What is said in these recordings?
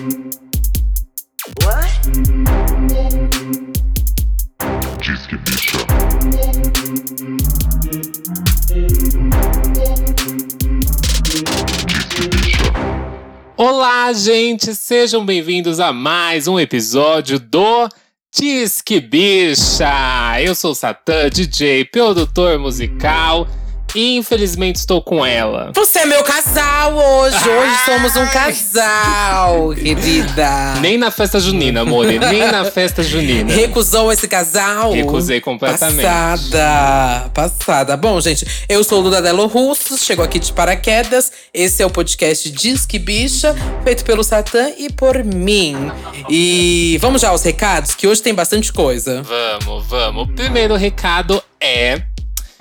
Bicha. Bicha. Olá, gente! Sejam bem-vindos a mais um episódio do Disque Bicha! Eu sou Satã, DJ, produtor musical e infelizmente estou com ela. Você é meu casal hoje. Hoje Ai. somos um casal, querida. Nem na festa junina, amore, nem na festa junina. Recusou esse casal? Recusei completamente. Passada, passada. Bom, gente, eu sou o Dudadelo Russo, chegou aqui de paraquedas. Esse é o podcast Disque Bicha, feito pelo Satã e por mim. E vamos já aos recados, que hoje tem bastante coisa. Vamos, vamos. O primeiro recado é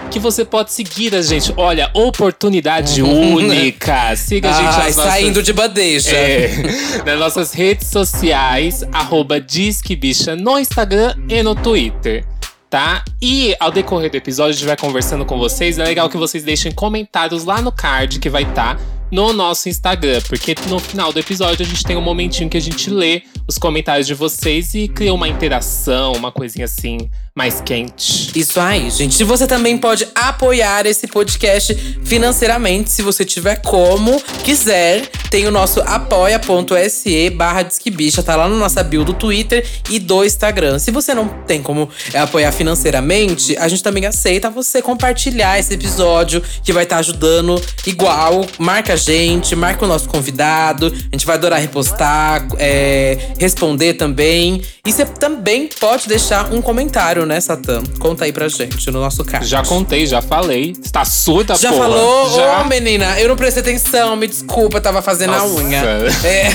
que você pode seguir a gente. Olha, oportunidade única. Siga a gente Ai, nas nossas... saindo de bandeja. É, nas nossas redes sociais, arroba Disque Bicha no Instagram e no Twitter. Tá? E ao decorrer do episódio, a gente vai conversando com vocês. É legal que vocês deixem comentários lá no card que vai estar no nosso Instagram. Porque no final do episódio a gente tem um momentinho que a gente lê os comentários de vocês e cria uma interação, uma coisinha assim mais quente. Isso aí, gente. E você também pode apoiar esse podcast financeiramente, se você tiver como quiser. Tem o nosso apoia.se barra Disquebicha, tá lá na nossa bio do Twitter e do Instagram. Se você não tem como é, apoiar financeiramente, a gente também aceita você compartilhar esse episódio, que vai estar ajudando igual. Marca a gente, marca o nosso convidado. A gente vai adorar repostar, é, responder também. E você também pode deixar um comentário, né, Satã? Conta aí pra gente no nosso card. Já contei, já falei. Está surda, Já porra. falou? Já. Ô, menina, eu não prestei atenção, me desculpa, tava fazendo a Nossa. unha. É.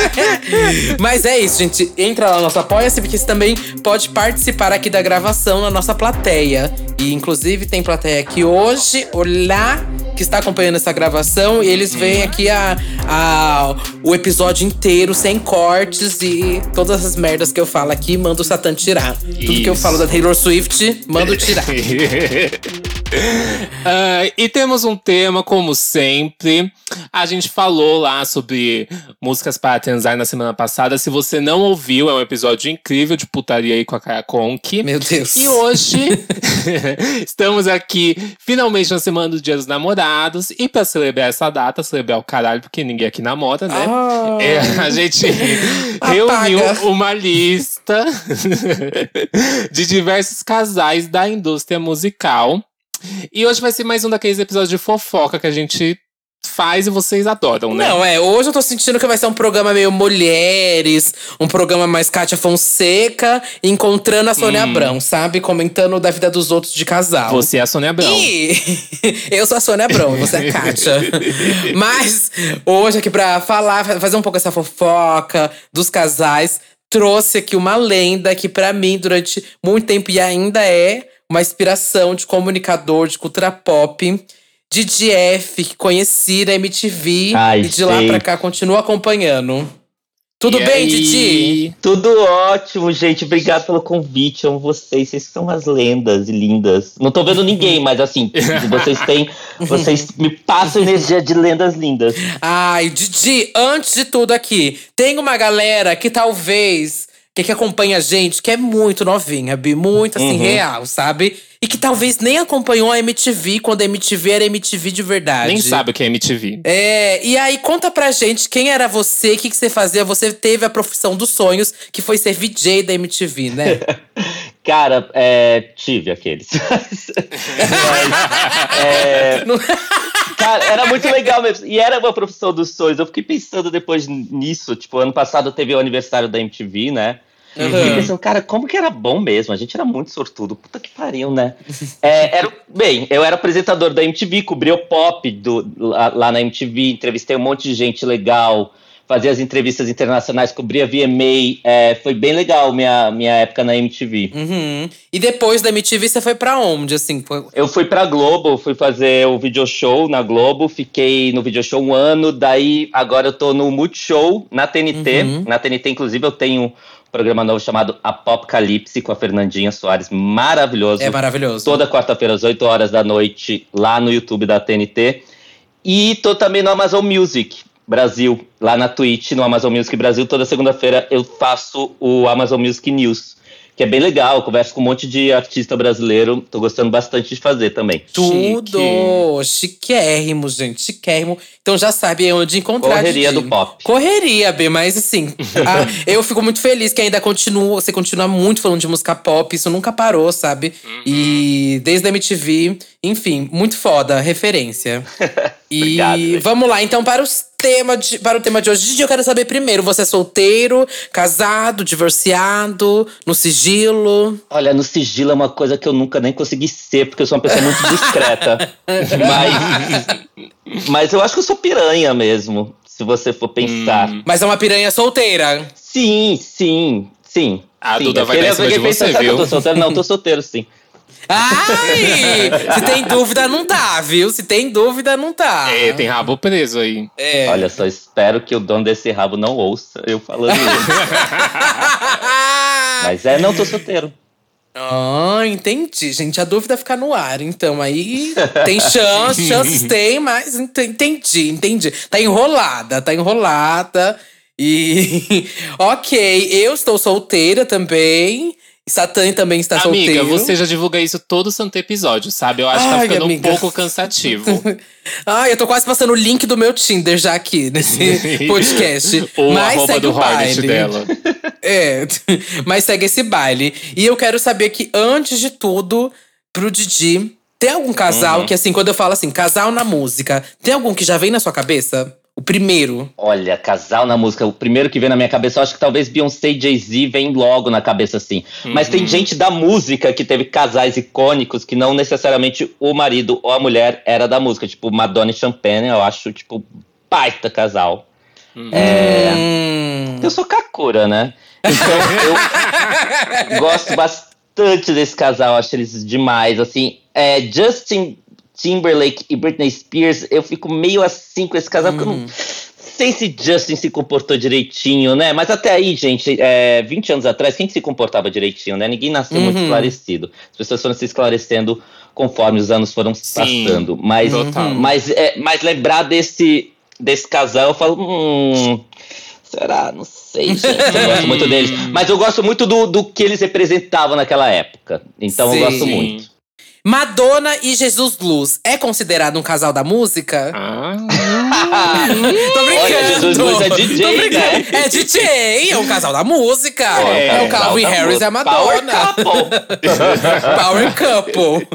Mas é isso, gente. Entra lá no nosso Apoia-se, porque você também pode participar aqui da gravação na nossa plateia. E inclusive tem plateia aqui hoje, olá, que está acompanhando essa gravação. E eles veem aqui a, a, o episódio inteiro, sem cortes e todas as merdas que eu falo aqui, manda o Satan tirar. Tudo que eu Isso. falo da Taylor Swift, mando tirar. Ah, e temos um tema, como sempre. A gente falou lá sobre músicas para transar na semana passada. Se você não ouviu, é um episódio incrível de putaria aí com a Kaya Conk. Meu Deus. E hoje estamos aqui finalmente na semana do Dia dos Namorados. E pra celebrar essa data, celebrar o caralho, porque ninguém aqui namora, né? Ah. É, a gente reuniu uma lista de diversos casais da indústria musical. E hoje vai ser mais um daqueles episódios de fofoca que a gente faz e vocês adoram, né? Não, é, hoje eu tô sentindo que vai ser um programa meio mulheres, um programa mais Kátia Fonseca, encontrando a Sônia Abrão, sabe? Comentando da vida dos outros de casal. Você é a Sônia Abrão. E eu sou a Sônia Abrão, e você é a Kátia. Mas hoje, aqui pra falar, fazer um pouco essa fofoca dos casais, trouxe aqui uma lenda que, pra mim, durante muito tempo e ainda é uma inspiração de comunicador de cultura pop. Didi F, que conheci na MTV Ai, e de lá sei. pra cá continuo acompanhando. Tudo E bem, aí? Didi? Tudo ótimo, gente. Obrigado pelo convite. Amo vocês. Vocês são as lendas e lindas. Não tô vendo ninguém, mas assim, vocês têm. Vocês me passam energia de lendas lindas. Ai, Didi, antes de tudo aqui, tem uma galera que talvez. Que, que acompanha a gente, que é muito novinha, Bi, muito assim, Uhum. real, sabe? E que talvez nem acompanhou a MTV quando a MTV era MTV de verdade. Nem sabe o que é MTV. É, e aí conta pra gente quem era você, o que, que você fazia. Você teve a profissão dos sonhos, que foi ser VJ da MTV, né? Cara, é, tive aqueles. Mas, é, cara, era muito legal mesmo. E era uma profissão dos sonhos. Eu fiquei pensando depois nisso. Tipo, ano passado teve o aniversário da MTV, né? Uhum. pensando, cara, como que era bom mesmo? A gente era muito sortudo. Puta que pariu, né? É, era, bem, eu era apresentador da MTV, cobria o pop do, lá, lá na MTV, entrevistei um monte de gente legal, fazia as entrevistas internacionais, cobria VMA. É, foi bem legal minha, minha época na MTV. Uhum. E depois da MTV, você foi pra onde, assim? Eu fui pra Globo, fui fazer o video show na Globo, fiquei no video show um ano, daí agora eu tô no Multishow na TNT. Uhum. Na TNT, inclusive, eu tenho um programa novo chamado Apocalipse com a Fernandinha Soares, maravilhoso. É maravilhoso. Toda quarta-feira, às 8 horas da noite, lá no YouTube da TNT. E tô também no Amazon Music. Brasil, lá na Twitch, no Amazon Music Brasil. Toda segunda-feira eu faço o Amazon Music News que é bem legal. Converso com um monte de artista brasileiro. Tô gostando bastante de fazer também. Tudo! Chiquérrimo, gente. Chiquérrimo. Então já sabe onde encontrar. Correria do pop. Correria, B, mas assim, a, eu fico muito feliz que ainda continua, você continua muito falando de música pop, isso nunca parou, sabe? Uhum. E desde a MTV, enfim, muito foda, referência. e Obrigado, vamos lá, então, para os tema de, para o tema de hoje. Eu quero saber primeiro: você é solteiro, casado, divorciado, no sigilo? Olha, no sigilo é uma coisa que eu nunca nem consegui ser, porque eu sou uma pessoa muito discreta. mas, mas eu acho que eu sou piranha mesmo, se você for pensar. Hum. Mas é uma piranha solteira? Sim, sim, sim. A sim. Duda vai dar de você, viu? Eu tô solteiro? Não, eu tô solteiro, sim. Ai! Se tem dúvida, não tá, viu? Se tem dúvida, não tá. É, tem rabo preso aí. É. Olha, só espero que o dono desse rabo não ouça eu falando isso. Mas é, não, tô solteiro. Ah, entendi, gente. A dúvida fica no ar. Então, aí tem chance, chances tem, mas entendi, entendi. Tá enrolada, tá enrolada. E ok, eu estou solteira também. Satã também está amiga, solteiro. Amiga, você já divulga isso todo santo episódio, sabe? Eu acho Ai, que tá ficando amiga. um pouco cansativo. Ai, eu tô quase passando o link do meu Tinder já aqui nesse podcast. Ou mas a segue do o baile. dela. É, mas segue esse baile. E eu quero saber que, antes de tudo, pro Didi, tem algum casal uhum. que, assim, quando eu falo assim, casal na música, tem algum que já vem na sua cabeça? O primeiro. Olha, casal na música. O primeiro que vem na minha cabeça, eu acho que talvez Beyoncé e Jay-Z vem logo na cabeça, assim. Uhum. Mas tem uhum. gente da música que teve casais icônicos que não necessariamente o marido ou a mulher era da música. Tipo, Madonna e Champagne, eu acho, tipo, baita casal. Uhum. É... Hum. Eu sou Kakura, né? Então eu gosto bastante desse casal, acho eles demais. Assim, é, Justin Timberlake e Britney Spears, eu fico meio assim com esse casal, porque eu não uhum. sei se Justin se comportou direitinho, né? Mas até aí, gente, é, 20 anos atrás, quem se comportava direitinho, né? Ninguém nasceu uhum. muito esclarecido. As pessoas foram se esclarecendo conforme os anos foram Sim, passando. Mas, mas, é, mas lembrar desse, desse casal, eu falo, hum, será? Não sei, gente. Eu gosto muito deles. Mas eu gosto muito do, do que eles representavam naquela época. Então Sim. eu gosto muito. Madonna e Jesus Blues é considerado um casal da música? Ah, Tô brincando. Olha, Jesus Blues é DJ, né? É DJ, é um casal da música. É, é o Calvin Harris e a Madonna. Power Couple. Power Couple.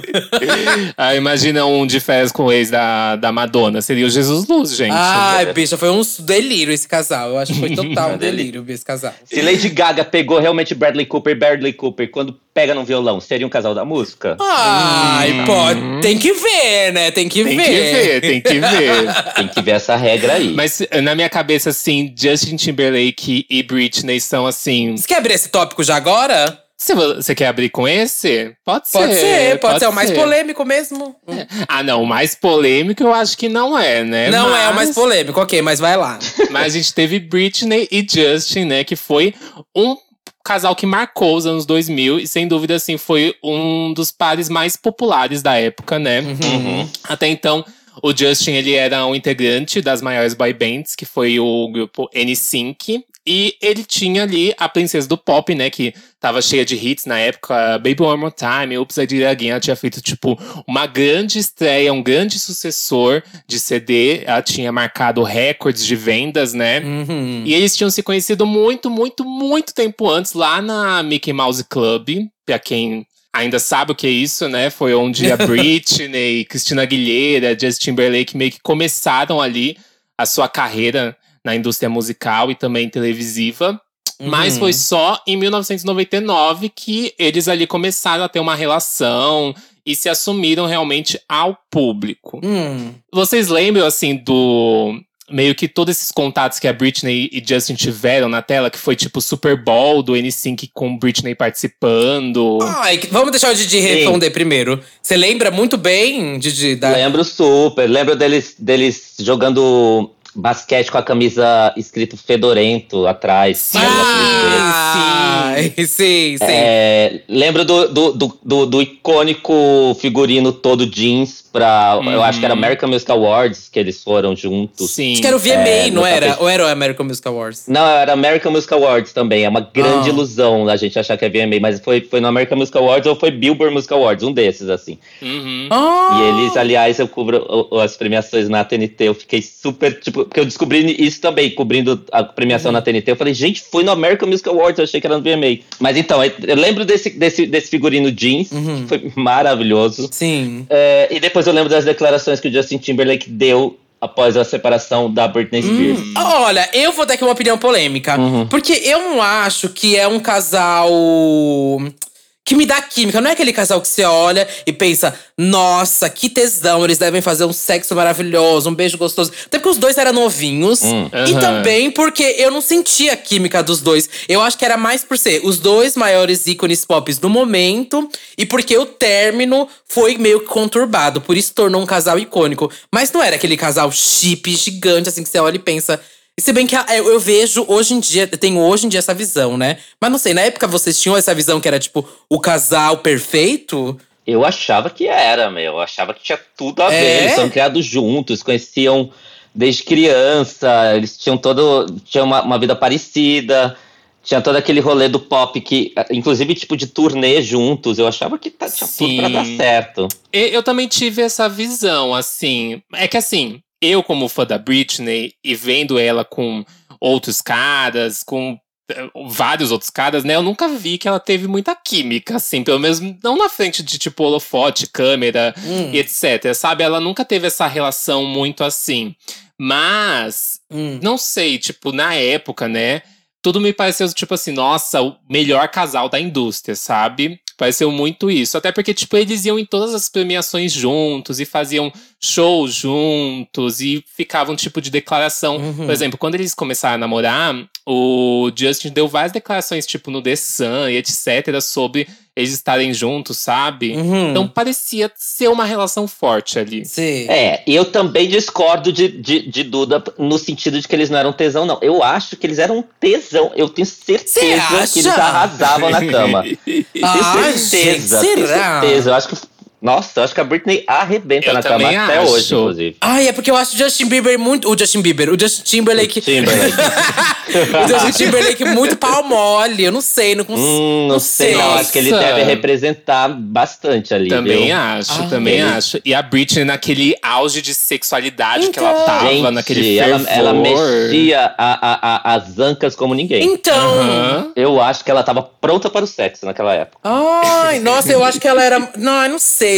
ah, imagina um de férias com o ex da, da Madonna. Seria o Jesus Luz, gente. Ai, bicha, foi um delírio esse casal. Eu acho que foi total um delírio esse casal. Se Lady Gaga pegou realmente Bradley Cooper e Bradley Cooper quando pega no violão, seria um casal da música? Ai, hum. pode. Tem que ver, né? Tem que tem ver. Tem que ver, tem que ver. tem que ver essa regra aí. Mas na minha cabeça, assim, Justin Timberlake e Britney são assim. Você quer abrir esse tópico já agora? Se você quer abrir com esse? Pode ser. Pode ser, pode, pode ser. o mais polêmico mesmo. É. Ah, não, o mais polêmico eu acho que não é, né? Não mas... é o mais polêmico, ok, mas vai lá. mas a gente teve Britney e Justin, né? Que foi um casal que marcou os anos 2000 e sem dúvida assim foi um dos pares mais populares da época, né? Uhum. Até então o Justin ele era um integrante das maiores boy bands, que foi o grupo NSYNC, e ele tinha ali a princesa do pop, né, que tava cheia de hits na época, Baby One More Time, Oops, I Did It Again, ela tinha feito, tipo, uma grande estreia, um grande sucessor de CD, ela tinha marcado recordes de vendas, né, uhum. e eles tinham se conhecido muito, muito, muito tempo antes, lá na Mickey Mouse Club, pra quem ainda sabe o que é isso, né? Foi onde a Britney, Christina Aguilera, Justin Timberlake meio que começaram ali a sua carreira na indústria musical e também televisiva. Uhum. Mas foi só em 1999 que eles ali começaram a ter uma relação e se assumiram realmente ao público. Hum. Vocês lembram, assim, do meio que todos esses contatos que a Britney e Justin tiveram na tela, que foi tipo Super Bowl do N5 com Britney participando. Ai, vamos deixar o Didi responder primeiro. Você lembra muito bem, Didi? Da... Lembro super. Lembro deles, deles jogando basquete com a camisa escrito Fedorento atrás. Sim, ah, sim, sim. sim. É, lembro do, do, do, do, icônico figurino todo jeans pra. Eu Uhum. acho que era American Music Awards que eles foram juntos. Sim. Acho que era o VMA, É, não era? tapete. Ou era o American Music Awards? Não, era American Music Awards também. É uma grande Ah. ilusão a gente achar que é VMA, mas foi, foi no American Music Awards ou foi Billboard Music Awards, um desses, assim. Uhum. Ah! E eles, aliás, eu cubro as premiações na TNT, eu fiquei super, tipo, porque eu descobri isso também, cobrindo a premiação na TNT. Eu falei, gente, foi no American Music Awards, eu achei que era no VMA. Mas então, eu eu lembro desse, desse, desse figurino jeans, Uhum. que foi maravilhoso. Sim. É, e depois eu lembro das declarações que o Justin Timberlake deu após a separação da Britney Spears. Olha, eu vou dar aqui uma opinião polêmica. Uhum. Porque eu não acho que é um casal que me dá química. Não é aquele casal que você olha e pensa, nossa, que tesão, eles devem fazer um sexo maravilhoso, um beijo gostoso. Até porque os dois eram novinhos. Hum. E Aham. também porque eu não sentia a química dos dois. Eu acho que era mais por ser os dois maiores ícones pop do momento e porque o término foi meio que conturbado. Por isso tornou um casal icônico. Mas não era aquele casal chip gigante, assim, que você olha e pensa. E se bem que eu, eu vejo hoje em dia, eu tenho hoje em dia essa visão, né? Mas não sei, na época vocês tinham essa visão que era tipo o casal perfeito? Eu achava que era, meu. Eu achava que tinha tudo a ver. É? Eles são criados juntos, conheciam desde criança, eles tinham todo. tinham uma, uma vida parecida. Tinha todo aquele rolê do pop que, inclusive, tipo de turnê juntos. Eu achava que tá, tinha tudo pra Sim. dar certo. E- Eu também tive essa visão, assim. É que assim, eu, como fã da Britney, e vendo ela com outros caras, com eh, vários outros caras, né? Eu nunca vi que ela teve muita química, assim, pelo menos não na frente de tipo holofote, câmera Hum, e etc. Sabe? Ela nunca teve essa relação muito assim. Mas, hum. não sei, tipo, na época, né? Tudo me pareceu, tipo assim, nossa, o melhor casal da indústria, sabe? Pareceu muito isso. Até porque, tipo, eles iam em todas as premiações juntos e faziam shows juntos e ficavam, tipo, de declaração. Uhum. Por exemplo, quando eles começaram a namorar, o Justin deu várias declarações, tipo, no The Sun e etc., sobre eles estarem juntos, sabe? Uhum. Então parecia ser uma relação forte ali. Sim. É, e eu também discordo de, de, de Duda no sentido de que eles não eram tesão, não. Eu acho que eles eram tesão. Eu tenho certeza que eles arrasavam na cama. Tenho Ah, certeza, gente, tenho será? certeza. Eu acho que. Nossa, eu acho que a Britney arrebenta Eu na cama também até acho. hoje, inclusive. Ai, é porque eu acho o Justin Bieber muito. O Justin Bieber, o Justin Timberlake. Timberlake. o Justin Timberlake muito pau mole. Eu não sei, não consigo. Hum, não, Não sei, não. Acho que ele deve representar bastante ali. Também viu? acho, Ah, também ele- acho. E a Britney naquele auge de sexualidade que ela Então. tava, Gente, naquele ela, fervor. ela mexia a, a, a- as ancas como ninguém. Então. Aham. Eu acho que ela tava pronta para o sexo naquela época. Ai, nossa, eu acho que ela era. Não, eu não sei,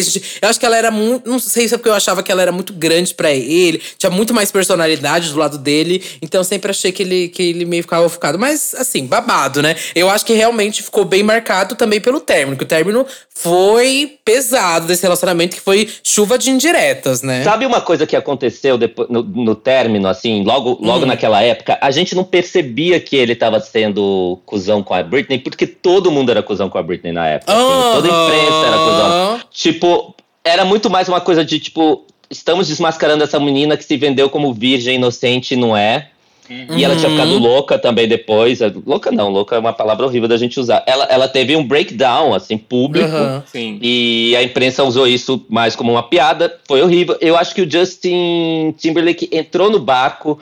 Eu acho que ela era muito. Não sei se é porque eu achava que ela era muito grande pra ele. Tinha muito mais personalidade do lado dele. Então eu sempre achei que ele, que ele meio ficava ofuscado. Mas, assim, babado, né? Eu acho que realmente ficou bem marcado também pelo término. Que o término foi pesado desse relacionamento, que foi chuva de indiretas, né? Sabe uma coisa que aconteceu depois, no, no término, assim, logo, logo Hum. naquela época? A gente não percebia que ele tava sendo cuzão com a Britney, porque todo mundo era cuzão com a Britney na época. assim, toda a imprensa era cuzão. Aham. Tipo, era muito mais uma coisa de, tipo, estamos desmascarando essa menina que se vendeu como virgem inocente e não é. E ela tinha Uhum. ficado louca também depois. Louca não, louca é uma palavra horrível da gente usar. Ela, ela teve um breakdown, assim, público. Sim. E a imprensa usou isso mais como uma piada. Foi horrível. Eu acho que o Justin Timberlake entrou no barco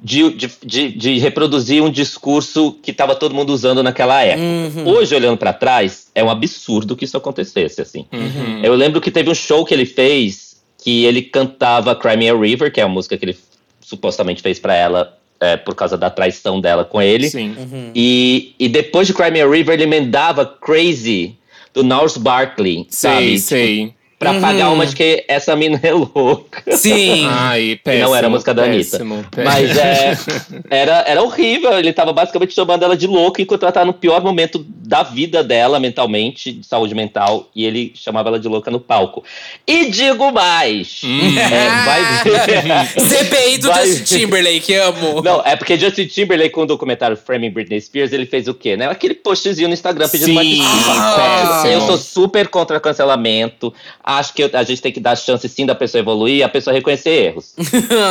de, de, de, de reproduzir um discurso que estava todo mundo usando naquela época. Uhum. Hoje, olhando para trás, é um absurdo que isso acontecesse, assim. Uhum. Eu lembro que teve um show que ele fez que ele cantava Cry Me a River, que é a música que ele supostamente fez para ela é, por causa da traição dela com ele. Sim. Uhum. E, e depois de Cry Me a River, ele emendava Crazy do North Barkley, Sei, sabe? sei. Pra Uhum. pagar uma de que essa mina é louca. Sim. Ai, péssimo. não era a música da Anitta. péssimo, Mas é, era, era horrível. Ele tava basicamente chamando ela de louca enquanto ela tava no pior momento da vida dela, mentalmente, de saúde mental. E ele chamava ela de louca no palco. E digo mais. Hum. É, vai ver. CPI do Justin Timberlake, amo. Não, é porque Justin Timberlake, com o documentário Framing Britney Spears, ele fez o quê, né? Aquele postzinho no Instagram pedindo uma Sim, desculpa. Ah, péssimo. Eu sou super contra cancelamento. Acho que a gente tem que dar chance sim da pessoa evoluir e a pessoa reconhecer erros.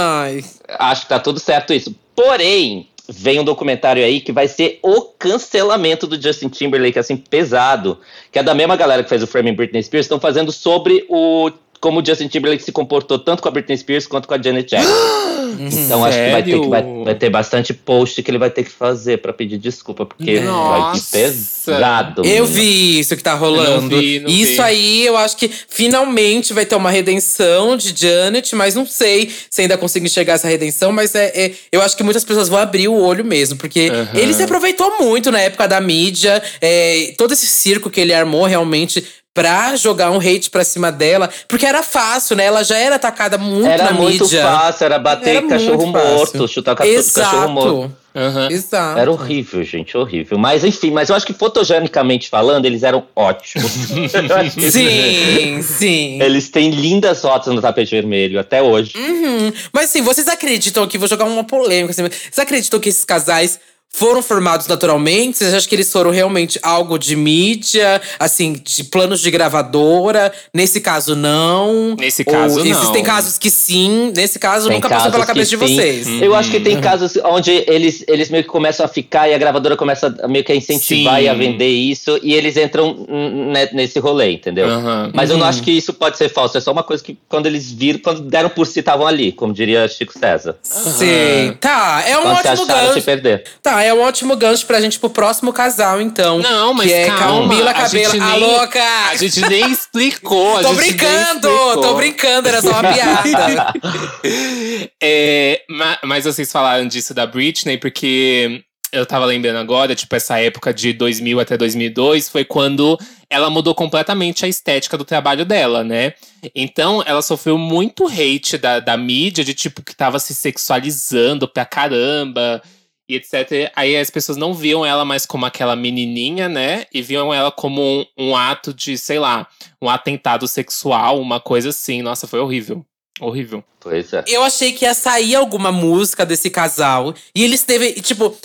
Acho que tá tudo certo isso. Porém, vem um documentário aí que vai ser o cancelamento do Justin Timberlake, assim, pesado. Que é da mesma galera que fez o Framing Britney Spears, estão fazendo sobre o como o Justin Timberlake se comportou tanto com a Britney Spears quanto com a Janet Jackson. então acho que vai ter, que vai, vai, ter bastante post que ele vai ter que fazer pra pedir desculpa, porque Nossa. vai ser pesado. Eu vi isso que tá rolando. Não vi, não isso vi. aí eu acho que finalmente vai ter uma redenção de Janet, mas não sei se ainda consigo enxergar essa redenção, mas é, é eu acho que muitas pessoas vão abrir o olho mesmo, porque uhum. ele se aproveitou muito na época da mídia, é, todo esse circo que ele armou realmente pra jogar um hate pra cima dela. Porque era fácil, né? Ela já era atacada muito era na muito mídia. Era muito fácil, era bater era cachorro morto, chutar cachorro morto. Uhum. Exato. Era horrível, gente, horrível. Mas enfim, mas eu acho que fotogenicamente falando, eles eram ótimos. sim, sim. Eles têm lindas fotos no tapete vermelho, até hoje. Uhum. Mas assim, vocês acreditam que, vou jogar uma polêmica, assim, vocês acreditam que esses casais foram formados naturalmente? Vocês acham que eles foram realmente algo de mídia, assim, de planos de gravadora? Nesse caso, não. Nesse caso, Ou não. Existem casos que sim. Nesse caso, tem nunca passou pela cabeça de vocês. Uhum. Eu acho que tem casos onde eles, eles meio que começam a ficar e a gravadora começa meio que a incentivar sim. e a vender isso. E eles entram nesse rolê, entendeu? Uhum. Mas eu não uhum. acho que isso pode ser falso. É só uma coisa que quando eles viram, quando deram por si, estavam ali, como diria Chico César. Sim. Tá, é um quando ótimo gancho. Se perder. Tá, é um ótimo gancho pra gente pro próximo casal, então. Não, mas que é calma, Camila Cabelo. A, a louca! A gente nem explicou. tô brincando, tô brincando, era só uma piada. é, mas vocês falaram disso da Britney, porque eu tava lembrando agora, tipo, essa época de 2000 até 2002 foi quando ela mudou completamente a estética do trabalho dela, né? Então, ela sofreu muito hate da, da mídia, de tipo, que tava se sexualizando pra caramba e etc. Aí as pessoas não viam ela mais como aquela menininha, né? E viam ela como um, um, ato de, sei lá, um atentado sexual, uma coisa assim. Nossa, foi horrível. Horrível. Pois é. Eu achei que ia sair alguma música desse casal. E eles teve, tipo.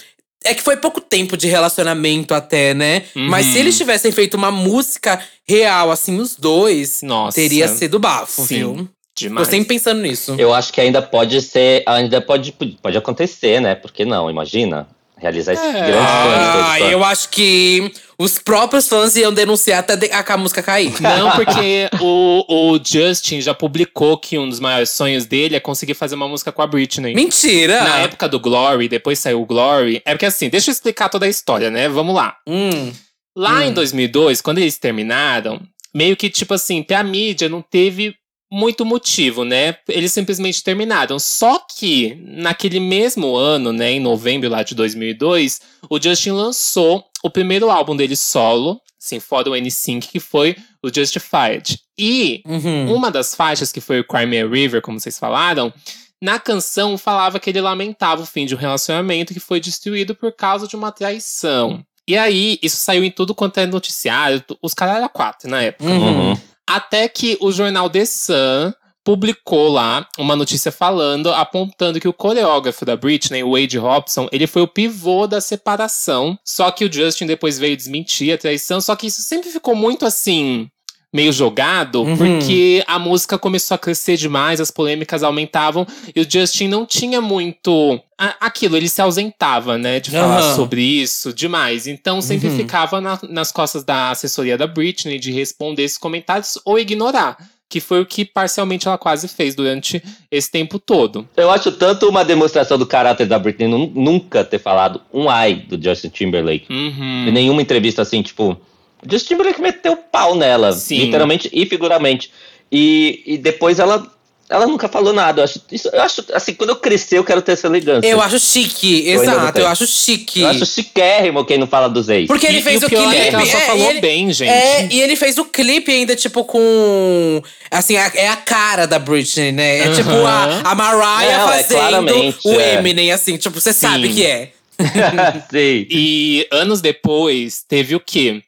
É que foi pouco tempo de relacionamento até, né? Uhum. Mas se eles tivessem feito uma música real, assim, os dois, Nossa. teria sido bafo, Sim. viu? Demais. Tô sempre pensando nisso. Eu acho que ainda pode ser, ainda pode, pode acontecer, né? Por que não? Imagina. Realizar esse é. grande sonho. Ah, eu acho que os próprios fãs iam denunciar até a, a música cair. Não, porque o, o Justin já publicou que um dos maiores sonhos dele é conseguir fazer uma música com a Britney. Mentira! Na época do Glory, depois saiu o Glory. É porque assim, deixa eu explicar toda a história, né? Vamos lá. Hum. Lá hum. em 2002, quando eles terminaram, meio que tipo assim, pra mídia não teve muito motivo, né? Eles simplesmente terminaram. Só que naquele mesmo ano, né, em novembro lá de 2002, o Justin lançou o primeiro álbum dele solo, assim, fora o N5, que foi o Justified. E uhum. uma das faixas, que foi o Crimea River, como vocês falaram, na canção falava que ele lamentava o fim de um relacionamento que foi destruído por causa de uma traição. E aí, isso saiu em tudo quanto é noticiário, os caras eram quatro na época. Uhum. Até que o jornal The Sun publicou lá uma notícia falando, apontando que o coreógrafo da Britney, Wade Robson, ele foi o pivô da separação. Só que o Justin depois veio desmentir a traição. Só que isso sempre ficou muito assim meio jogado, uhum. porque a música começou a crescer demais, as polêmicas aumentavam e o Justin não tinha muito aquilo, ele se ausentava, né, de falar uhum. sobre isso demais. Então sempre uhum. ficava na, nas costas da assessoria da Britney de responder esses comentários ou ignorar. Que foi o que parcialmente ela quase fez durante esse tempo todo. Eu acho tanto uma demonstração do caráter da Britney nunca ter falado um ai do Justin Timberlake. Uhum. Em nenhuma entrevista assim, tipo, Justin Timberlake meteu pau nela, Sim. literalmente e figuramente. E, e depois ela ela nunca falou nada. Eu acho, isso, eu acho, assim, quando eu crescer, eu quero ter essa elegância. Eu acho chique, eu exato, eu acho chique. Eu acho chiquérrimo quem não fala dos ex. Porque ele e, fez e o, o clipe. É ela só é, falou ele, bem, gente. É, e ele fez o clipe ainda, tipo, com. Assim, a, é a cara da Britney, né? É tipo a, a Mariah não, é fazendo é o Eminem, assim, tipo, você sabe que é. Sim. E anos depois, teve o quê?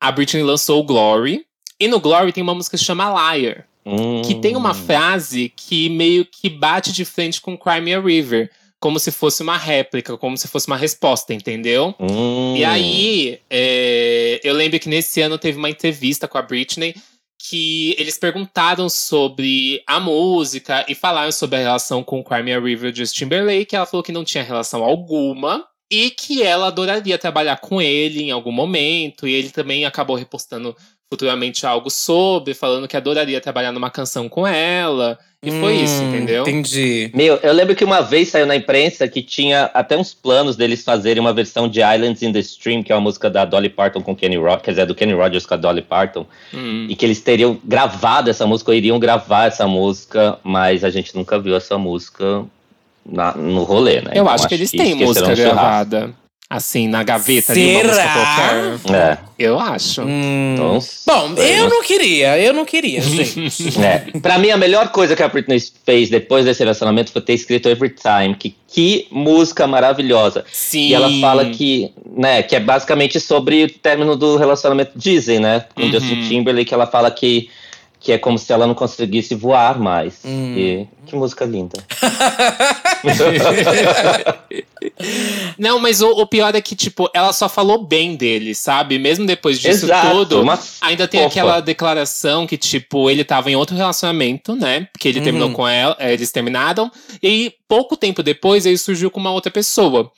A Britney lançou o Glory. E no Glory tem uma música que se chama Liar. Hum. Que tem uma frase que meio que bate de frente com Crimea River. Como se fosse uma réplica, como se fosse uma resposta, entendeu? Hum. E aí, é, eu lembro que nesse ano teve uma entrevista com a Britney que eles perguntaram sobre a música e falaram sobre a relação com Crimea River e Justin Timberlake. Ela falou que não tinha relação alguma e que ela adoraria trabalhar com ele em algum momento. E ele também acabou repostando futuramente algo sobre, falando que adoraria trabalhar numa canção com ela. E foi isso, Hum, entendeu? Entendi. Meu, eu lembro que uma vez saiu na imprensa que tinha até uns planos deles fazerem uma versão de Islands in the Stream, que é uma música da Dolly Parton com Kenny Rogers, quer dizer, do Kenny Rogers com a Dolly Parton, Hum. e que eles teriam gravado essa música, ou iriam gravar essa música, mas a gente nunca viu essa música na- no rolê, né? Eu Então, acho que eles têm música gravada. Assim, na gaveta ali, uma música Será? qualquer. É, Eu acho. Hum. então, Bom, eu não queria, eu não queria, gente. É. Pra mim, a melhor coisa que a Britney fez depois desse relacionamento foi ter escrito Every Time. Que, que música maravilhosa. Sim. E ela fala que, né, que é basicamente sobre o término do relacionamento Disney, né? Com Uhum. Justin Timberlake, ela fala que, que é como se ela não conseguisse voar mais. Hum. E, que música linda. Não, mas o, o pior é que, tipo, ela só falou bem dele, sabe? Mesmo depois disso Exato, tudo. uma Ainda tem fofa. aquela declaração que, tipo, ele tava em outro relacionamento, né? Porque ele Uhum. terminou com ela, eles terminaram. E pouco tempo depois ele surgiu com uma outra pessoa.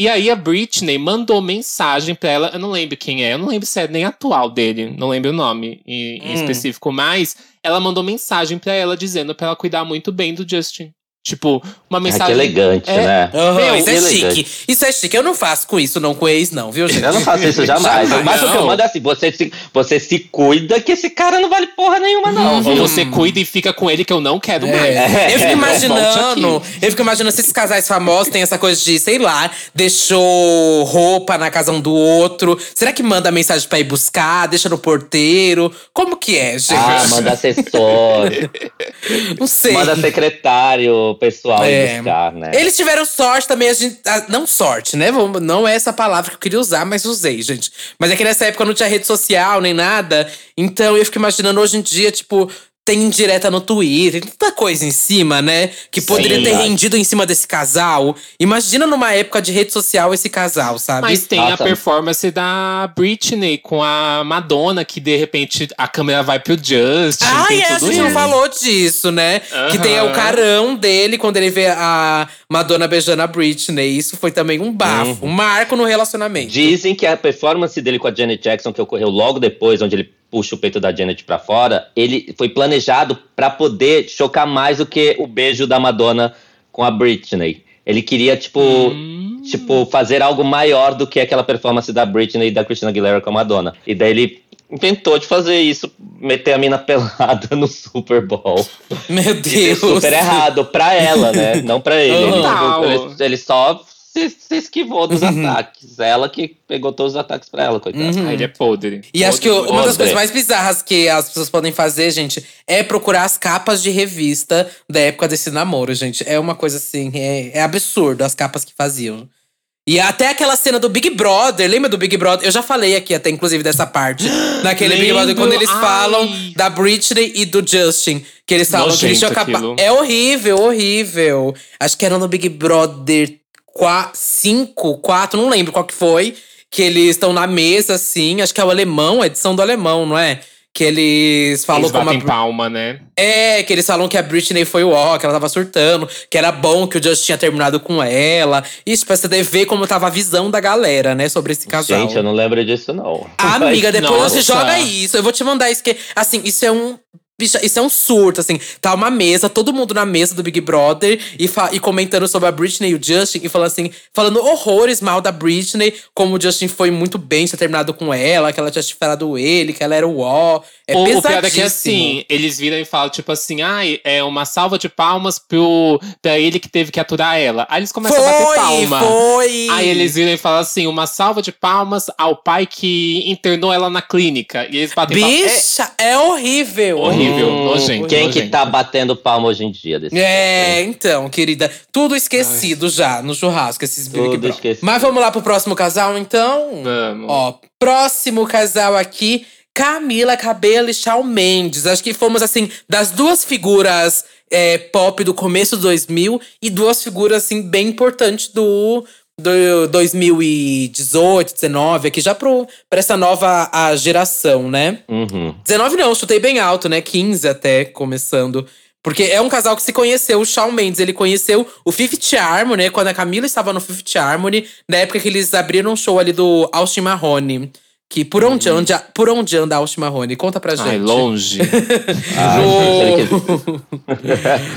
E aí a Britney mandou mensagem pra ela, eu não lembro quem é, eu não lembro se é nem atual dele, não lembro o nome em, Hum. específico, mas ela mandou mensagem pra ela dizendo pra ela cuidar muito bem do Justin. Tipo, uma Ah, que mensagem. elegante, É. né? Aham, Meu, isso é elegante. chique. Isso é chique. Eu não faço com isso, não com ex, não, viu, gente? Eu não faço isso jamais. Jamais, Mas o que eu mando é assim: você se, você se cuida que esse cara não vale porra nenhuma, não. Ou viu? você cuida e fica com ele que eu não quero mais. É. Eu fico É, imaginando, volte aqui. eu fico imaginando se esses casais famosos têm essa coisa de, sei lá, deixou roupa na casa um do outro. Será que manda mensagem pra ir buscar, deixa no porteiro? Como que é, gente? Ah, manda assessor, não sei. manda secretário pessoal É. buscar, né? Eles tiveram sorte também, a gente. ah, Não sorte, né? Não é essa palavra que eu queria usar, mas usei, gente. Mas é que nessa época não tinha rede social nem nada. Então eu fico imaginando hoje em dia, tipo. Tem indireta no Twitter, tem tanta coisa em cima, né? Que poderia Sim, ter verdade. rendido em cima desse casal. Imagina numa época de rede social esse casal, sabe? Mas tem a performance da Britney com a Madonna, que de repente a câmera vai pro Justin. Ah, tem é, a gente não isso. falou disso, né? Que tem o carão dele quando ele vê a Madonna beijando a Britney. Isso foi também um bafo, um marco no relacionamento. Dizem que a performance dele com a Janet Jackson, que ocorreu logo depois, onde ele puxa o peito da Janet pra fora, ele foi planejado pra poder chocar mais do que o beijo da Madonna com a Britney. Ele queria, tipo, Hum. tipo, fazer algo maior do que aquela performance da Britney e da Christina Aguilera com a Madonna. E daí ele inventou de fazer isso, meter a mina pelada no Super Bowl. Meu deu Deus. super errado pra ela, né? Não pra ele. Ele, Total. tipo, ele, ele só se, se esquivou dos ataques. Ela que pegou todos os ataques pra ela, coitada. Uhum. Ah, ele é podre. E acho que Podre, uma das podre. coisas mais bizarras que as pessoas podem fazer, gente, é procurar as capas de revista da época desse namoro, gente. É uma coisa assim, é, é absurdo as capas que faziam. E até aquela cena do Big Brother, lembra do Big Brother? Eu já falei aqui até, inclusive, dessa parte. Naquele Big Brother, quando eles Ai. falam da Britney e do Justin. Que eles falam que eles tinham Nojento aquilo. É horrível, horrível. Acho que era no Big Brother 5, 4, não lembro qual que foi. Que eles estão na mesa, assim. Acho que é o alemão, a edição do alemão, não é? Que eles falam Eles como a palma, né? é, que eles falam que a Britney foi o ó, que ela tava surtando, que era bom que o Justin tinha terminado com ela. Isso, pra você ver como tava a visão da galera, né, sobre esse casal. Gente, eu não lembro disso, não. Amiga, depois Nossa. você joga isso. Eu vou te mandar isso, que, assim, isso é um. Bicha, Isso é um surto, assim. Tá uma mesa, todo mundo na mesa do Big Brother e, e comentando sobre a Britney e o Justin, e falando assim, falando horrores mal da Britney, como o Justin foi muito bem, tinha terminado com ela, que ela tinha chifrado ele, que ela era o ó. É o, o pior pesadíssimo. é que assim, eles viram e falam, tipo assim, ai, é uma salva de palmas pro, pra ele que teve que aturar ela. Aí eles começam a bater Foi, palma. foi! Aí eles viram e falam assim: uma salva de palmas ao pai que internou ela na clínica. E eles batem palma. Bicha, é, horrível. Horrível, Hum, nojento. Quem que nojento. tá batendo palma hoje em dia desse É, então, querida. Tudo esquecido já no churrasco, esses Big Tudo esquecido. Mas vamos lá pro próximo casal, então? Vamos. Ó, próximo casal aqui, Camila Cabello e Shawn Mendes. Acho que fomos, assim, das duas figuras é, pop do começo do 2000 e duas figuras, assim, bem importantes do, do 2018, 19, aqui já pro, pra essa nova a geração, né? Uhum. 19 não, chutei bem alto, né? 15 até, começando. Porque é um casal que se conheceu, o Shawn Mendes, ele conheceu o Fifth Harmony, né? Quando a Camila estava no Fifth Harmony, na época que eles abriram um show ali do Austin Mahone. Que por onde, anda, por onde anda Austin Marrone? Conta pra gente. Ai, longe. no...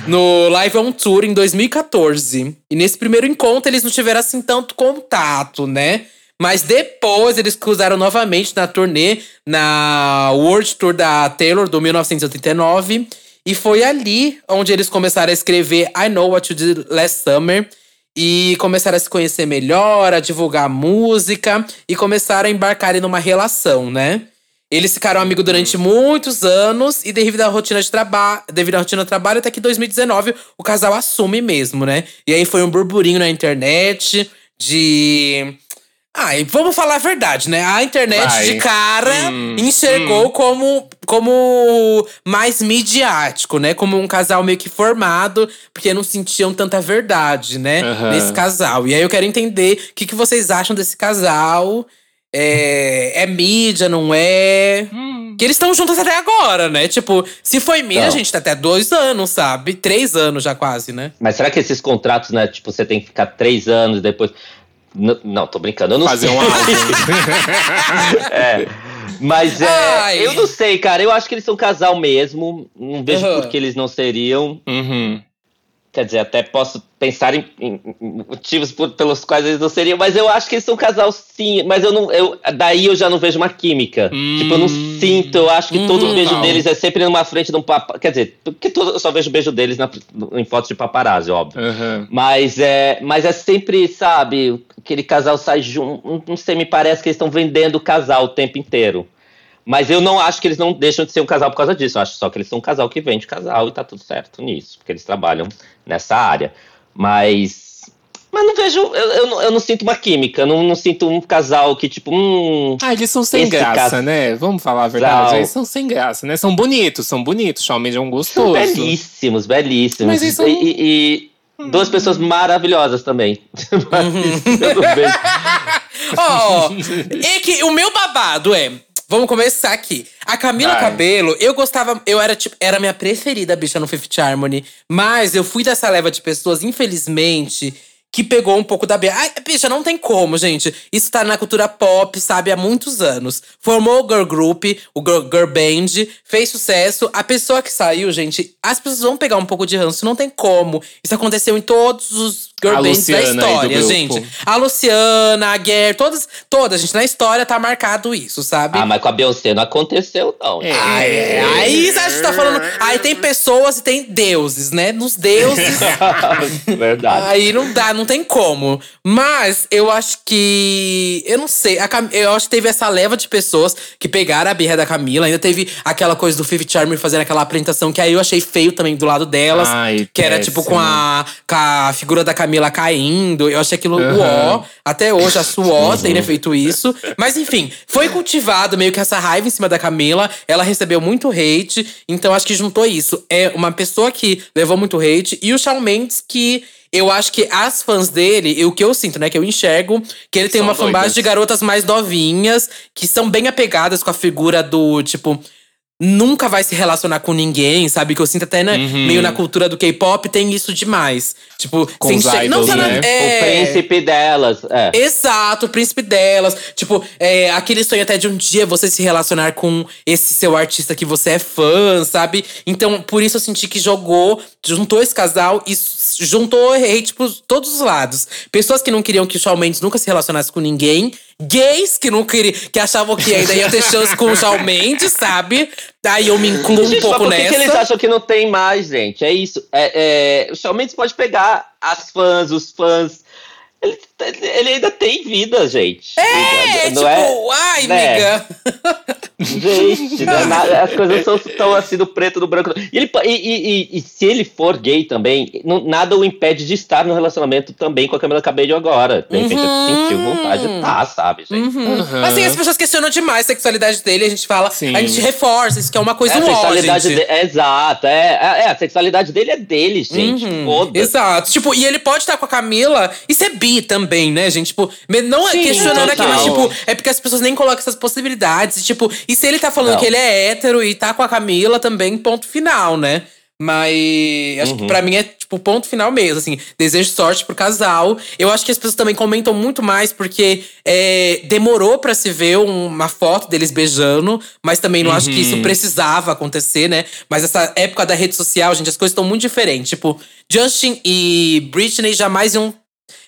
no Live on Tour em 2014. E nesse primeiro encontro eles não tiveram assim tanto contato, né? Mas depois eles cruzaram novamente na turnê, na World Tour da Taylor, do 1989. E foi ali onde eles começaram a escrever I Know What You Did Last Summer. E começaram a se conhecer melhor, a divulgar música e começaram a embarcar numa relação, né? Eles ficaram amigos durante muitos anos e devido à rotina de trabalho, devido à rotina de trabalho, até que 2019 o casal assume mesmo, né? E aí foi um burburinho na internet de ah, e vamos falar a verdade, né? A internet Vai. de cara Hum, enxergou como, como mais midiático, né? Como um casal meio que formado, porque não sentiam tanta verdade, né? Aham. Nesse casal. E aí eu quero entender o que, que vocês acham desse casal. É, é mídia, não é? Que eles estão juntos até agora, né? Tipo, se foi mídia, a gente tá até dois anos, sabe? Três anos já quase, né? Mas será que esses contratos, né? Tipo, você tem que ficar três anos depois. N- não, tô brincando. Eu não Fazer sei. um álbum. É. Mas é, Ai. eu não sei, cara. Eu acho que eles são casal mesmo. Não vejo Aham. por que eles não seriam. Uhum. Quer dizer, até posso pensar em, em- em motivos por- pelos quais eles não seriam, mas eu acho que eles são casal sim. Mas eu não. Eu, daí eu já não vejo uma química. Hum. Tipo, eu não sinto. Eu acho que todo Hum, beijo não. deles é sempre numa frente de um papo. Quer dizer, porque todo, eu só vejo o beijo deles na- em fotos de paparazzi, óbvio. Uhum. Mas é, mas é sempre, sabe, aquele casal sai junto. Não sei, me parece que eles estão vendendo o casal o tempo inteiro. Mas eu não acho que eles não deixam de ser um casal por causa disso. Eu acho só que eles são um casal que vende casal e tá tudo certo nisso, porque eles trabalham nessa área. Mas. Mas não vejo. Eu, eu, não, eu não sinto uma química, não, não sinto um casal que, tipo, hum. Ah, eles são sem graça, né? Vamos falar a verdade. Não. Eles são sem graça, né? São bonitos, são bonitos. Shawn Mendes é um São gostoso. belíssimos, belíssimos. Mas eles são- E, e- e duas pessoas maravilhosas também. Mas não vejo. Ó, é que o meu babado é. Vamos começar aqui. A Camila Vai. Cabelo, eu gostava. Eu era tipo. Era minha preferida, bicha, no Fifth Harmony. Mas eu fui dessa leva de pessoas, infelizmente. Que pegou um pouco da B. Ai, bicha, não tem como, gente. Isso tá na cultura pop, sabe, há muitos anos. Formou o girl group, o girl, girl band, fez sucesso. A pessoa que saiu, gente, as pessoas vão pegar um pouco de ranço, não tem como. Isso aconteceu em todos os girl A bands da Luciana do história, gente. A Luciana, a Guer, todas, todas, gente, na história tá marcado isso, sabe? Ah, mas com a Beyoncé não aconteceu, não. É. Ah, é. Aí a gente tá falando. Aí tem pessoas e tem deuses, né? Nos deuses. Verdade. Aí não dá, não tem como. Mas eu acho que. Eu não sei. Cam- eu acho que teve essa leva de pessoas que pegaram a birra da Camila. Ainda teve aquela coisa do Fifth Charmer fazendo aquela apresentação que aí eu achei feio também do lado delas. Ai, que era péssimo. tipo com a, com a figura da Camila caindo. Eu achei aquilo Aham. uó. Até hoje a Suó tem né, feito isso. Mas enfim, foi cultivado meio que essa raiva em cima da Camila. Ela recebeu muito hate. Então acho que juntou isso. É uma pessoa que levou muito hate. E o Shawn Mendes que. Eu acho que as fãs dele, e o que eu sinto, né, que eu enxergo, que ele tem São uma fanbase de garotas mais novinhas, que são bem apegadas com a figura do, tipo, nunca vai se relacionar com ninguém, sabe? Que eu sinto até né, Uhum. meio na cultura do K-pop tem isso demais. Tipo, Com sem idols, só na- né? é, O príncipe delas. É. Exato, o príncipe delas. Tipo, é, aquele sonho até de um dia você se relacionar com esse seu artista que você é fã, sabe? Então, por isso eu senti que jogou, juntou esse casal e juntou hate por todos os lados. Pessoas que não queriam que o Shawn Mendes nunca se relacionasse com ninguém. Gays que não queriam, que achavam que ainda ia ter chance com o Shawn Mendes, sabe? Daí eu me incluo um Gente, pouco mas por que, nessa. que eles acham que não tem mais, gente? É isso. É, é, o Shawn Mendes pode pegar as fãs, os fãs. Ele, ele ainda tem vida, gente. É, não tipo, ai, né? amiga. Gente, não é nada- as coisas são tão assim do preto do branco. E, ele, e, e- e- e se ele for gay também, não- nada o impede de estar no relacionamento também com a Camila Cabello agora. De repente Uhum. sentiu vontade de estar, sabe, gente? Uhum. Uhum. Mas assim, as pessoas questionam demais a sexualidade dele, a gente fala, Sim. a gente reforça, isso que é uma coisa É, a um ó, sexualidade gente. dele, é, exato, é, é, é, a sexualidade dele é dele, gente. Uhum, Foda-se. Exato. Tipo, e ele pode estar com a Camila e ser bi também, né, gente? Tipo, não é Sim, questionando aqui, mas total. tipo, é porque as pessoas nem colocam essas possibilidades. E, tipo, e se ele tá falando Não. que ele é hétero e tá com a Camila também, ponto final, né? Mas acho Uhum. que pra mim é tipo ponto final mesmo, assim. Desejo sorte pro casal. Eu acho que as pessoas também comentam muito mais porque é, demorou pra se ver um- uma foto deles beijando, mas também não acho que isso precisava acontecer, né? Mas essa época da rede social, gente, as coisas estão muito diferentes. Tipo, Justin e Britney jamais iam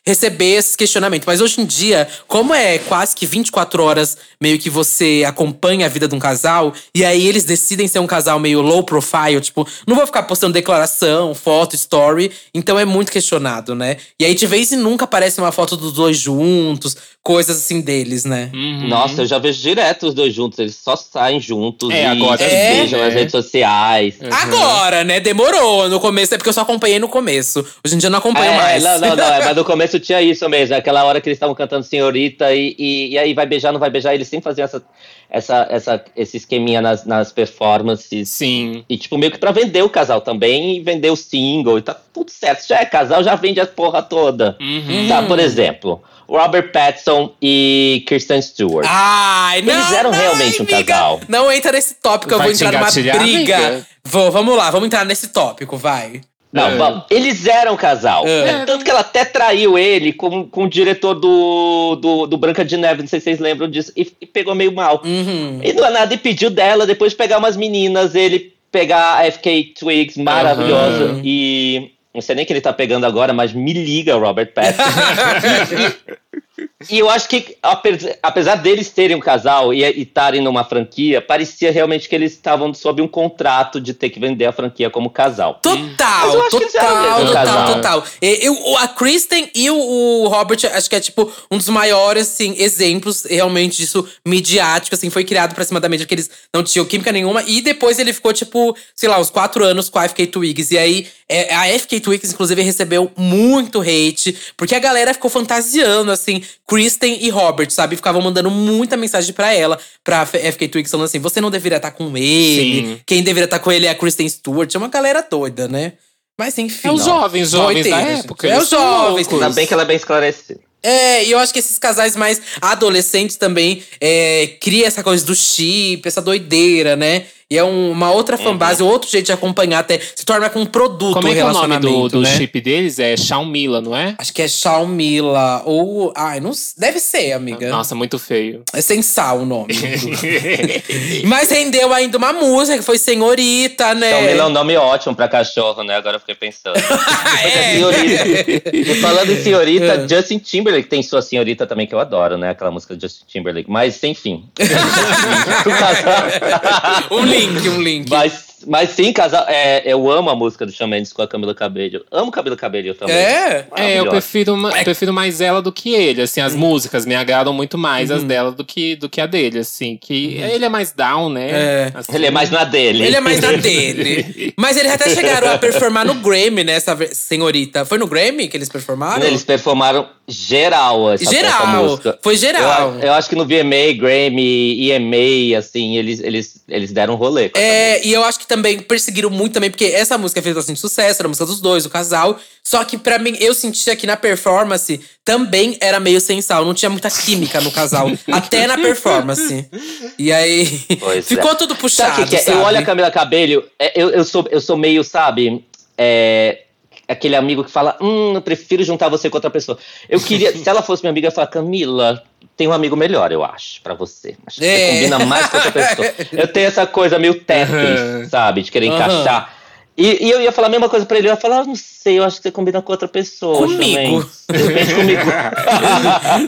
receber esses questionamentos. Mas hoje em dia, como é quase que 24 horas meio que você acompanha a vida de um casal, e aí eles decidem ser um casal meio low profile, tipo, não vou ficar postando declaração, foto, story, então é muito questionado, né? E aí de vez em nunca aparece uma foto dos dois juntos, coisas assim deles, né? Uhum. Nossa, eu já vejo direto os dois juntos, eles só saem juntos É, e agora se beijam né? nas redes sociais. Agora, né? Demorou. No começo é porque eu só acompanhei no começo. Hoje em dia eu não acompanho É, mais. não, não, não, é, mas no começo tinha isso mesmo, aquela hora que eles estavam cantando Senhorita e, e, e aí vai beijar, não vai beijar, eles sempre faziam essa, essa, essa, esse esqueminha nas, nas performances. Sim. E, tipo, meio que pra vender o casal também e vender o single e tá tudo certo. Se já é casal, já vende a porra toda. Uhum. Tá, por exemplo, Robert Pattinson e Kristen Stewart. Ai, não. Eles eram não, realmente um amiga. casal. Não entra nesse tópico, eu Vai vou te entrar numa briga. Vou, vamos lá, vamos entrar nesse tópico, vai. Não, É. vamos. Eles eram casal. É. Tanto que ela até traiu ele com, com o diretor do, do, do Branca de Neve, não sei se vocês lembram disso, e, e pegou meio mal. Uhum. E não é nada, e pediu dela, depois de pegar umas meninas, ele pegar a FK Twigs maravilhosa. Aham. E não sei nem que ele tá pegando agora, mas me liga, Robert Pattinson. E eu acho que, ape- apesar deles terem um casal e estarem numa franquia, parecia realmente que eles estavam sob um contrato de ter que vender a franquia como casal. Total, Mas eu acho que eles eram total, mesmo total, casal. total. E- Eu, a Kristen e o, Robert, acho que é tipo um dos maiores assim, exemplos realmente disso midiático, assim, foi criado pra cima da mídia, porque eles não tinham química nenhuma. E depois ele ficou, tipo, sei lá, uns quatro anos com a FK Twigs. E aí, é, a FK Twigs, inclusive, recebeu muito hate, porque a galera ficou fantasiando, assim, Kristen e Robert, sabe? Ficavam mandando muita mensagem pra ela, pra F- FK Twigs, falando assim: você não deveria estar com ele, Sim. quem deveria estar com ele é a Kristen Stewart. É uma galera doida, né? Mas enfim. É os ó. jovens, jovens da época. É os jovens. Ainda bem que ela é bem esclarecida. É, e eu acho que esses casais mais adolescentes também é, cria essa coisa do chip, essa doideira, né? E é um- uma outra fanbase, outro jeito de acompanhar até. Se torna com um produto Como é que é o nome do, do né? chip deles? É Shawn Mila, não é? Acho que é Shaumila ou… Ai, não Deve ser, amiga. Nossa, muito feio. É sem sal o nome. Mas rendeu ainda uma música, que foi Senhorita, né? Então, ele é um nome ótimo pra cachorro, né? Agora eu fiquei pensando. É. senhorita. E falando em É. senhorita, Justin Timberlake tem sua senhorita também, que eu adoro, né? Aquela música do Justin Timberlake. Mas, enfim. Um link, um link. mas, mas sim, casal. É, eu amo a música do Shawn Mendes com a Camila Cabello. Amo Camila Cabello também. É? É, eu prefiro, ma- prefiro mais ela do que ele. Assim, as músicas me agradam muito mais as dela do que, do que a dele, assim. Que ele é mais down, né? É. Assim. Ele é mais na dele. Ele é mais na dele. Mas eles até chegaram a performar no Grammy, né, essa senhorita. Foi no Grammy que eles performaram? Eles performaram geral essa, essa Geral. música. Foi geral. Eu, eu acho que no VMA, Grammy, EMA, assim, eles, eles, eles deram rolê. com essa É, e eu acho que também perseguiram muito também, porque essa música fez bastante sucesso, era a música dos dois, do casal. Só que pra mim, eu sentia que na performance também era meio sem sal, não tinha muita química no casal, até na performance. E aí, Pois ficou é. tudo Sabe puxado, o que, que é? sabe? Eu olho a Camila Cabello, é, eu, eu, sou, eu sou meio, sabe, é, aquele amigo que fala, hum, eu prefiro juntar você com outra pessoa. Eu queria, se ela fosse minha amiga, eu ia falar, Camila, tem um amigo melhor, eu acho, pra você. Acho que É. você combina mais com outra pessoa. Eu tenho essa coisa meio Tetris, sabe, de querer Aham. encaixar. E, e eu ia falar a mesma coisa pra ele, eu ia falar, ah, não sei, eu acho que você combina com outra pessoa. Comigo. também. Comigo.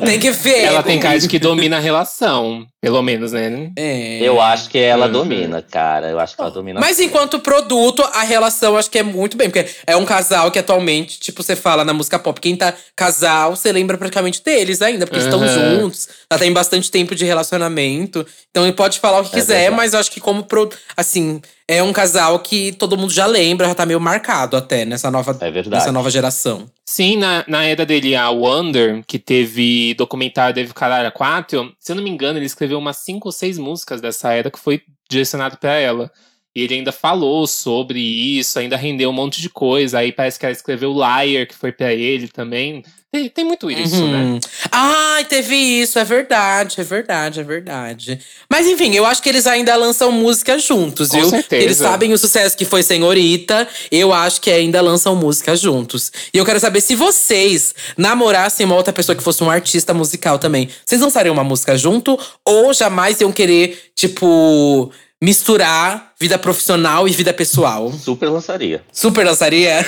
Tem que ver. Ela tem cara de que domina a relação. Pelo menos, né? É. Eu acho que ela Uhum. domina, cara. Eu acho que ela domina. Mas enquanto produto, a relação acho que é muito bem. Porque é um casal que atualmente, tipo, você fala na música pop, quem tá casal, você lembra praticamente deles ainda, porque eles estão Uhum. juntos, já tem bastante tempo de relacionamento. Então ele pode falar o que É quiser, verdade. mas eu acho que como, pro, assim, é um casal que todo mundo já lembra, já tá meio marcado até nessa nova, É verdade. nessa nova geração. Sim, na, na era dele, a Wonder, que teve documentário Dave Caralho 4, se eu não me engano, ele escreveu umas cinco ou seis músicas dessa era que foi direcionado pra ela. E ele ainda falou sobre isso, ainda rendeu um monte de coisa. Aí parece que ela escreveu Liar, que foi para ele também. Tem, tem muito isso, né? Uhum. Ai, teve isso, é verdade, é verdade, é verdade. Mas enfim, eu acho que eles ainda lançam música juntos, Com viu? certeza. Eles sabem o sucesso que foi Senhorita, eu acho que ainda lançam música juntos. E eu quero saber se vocês namorassem uma outra pessoa que fosse um artista musical também, vocês lançariam uma música junto? Ou jamais iam querer, tipo, misturar vida profissional e vida pessoal? Super lançaria. Super lançaria?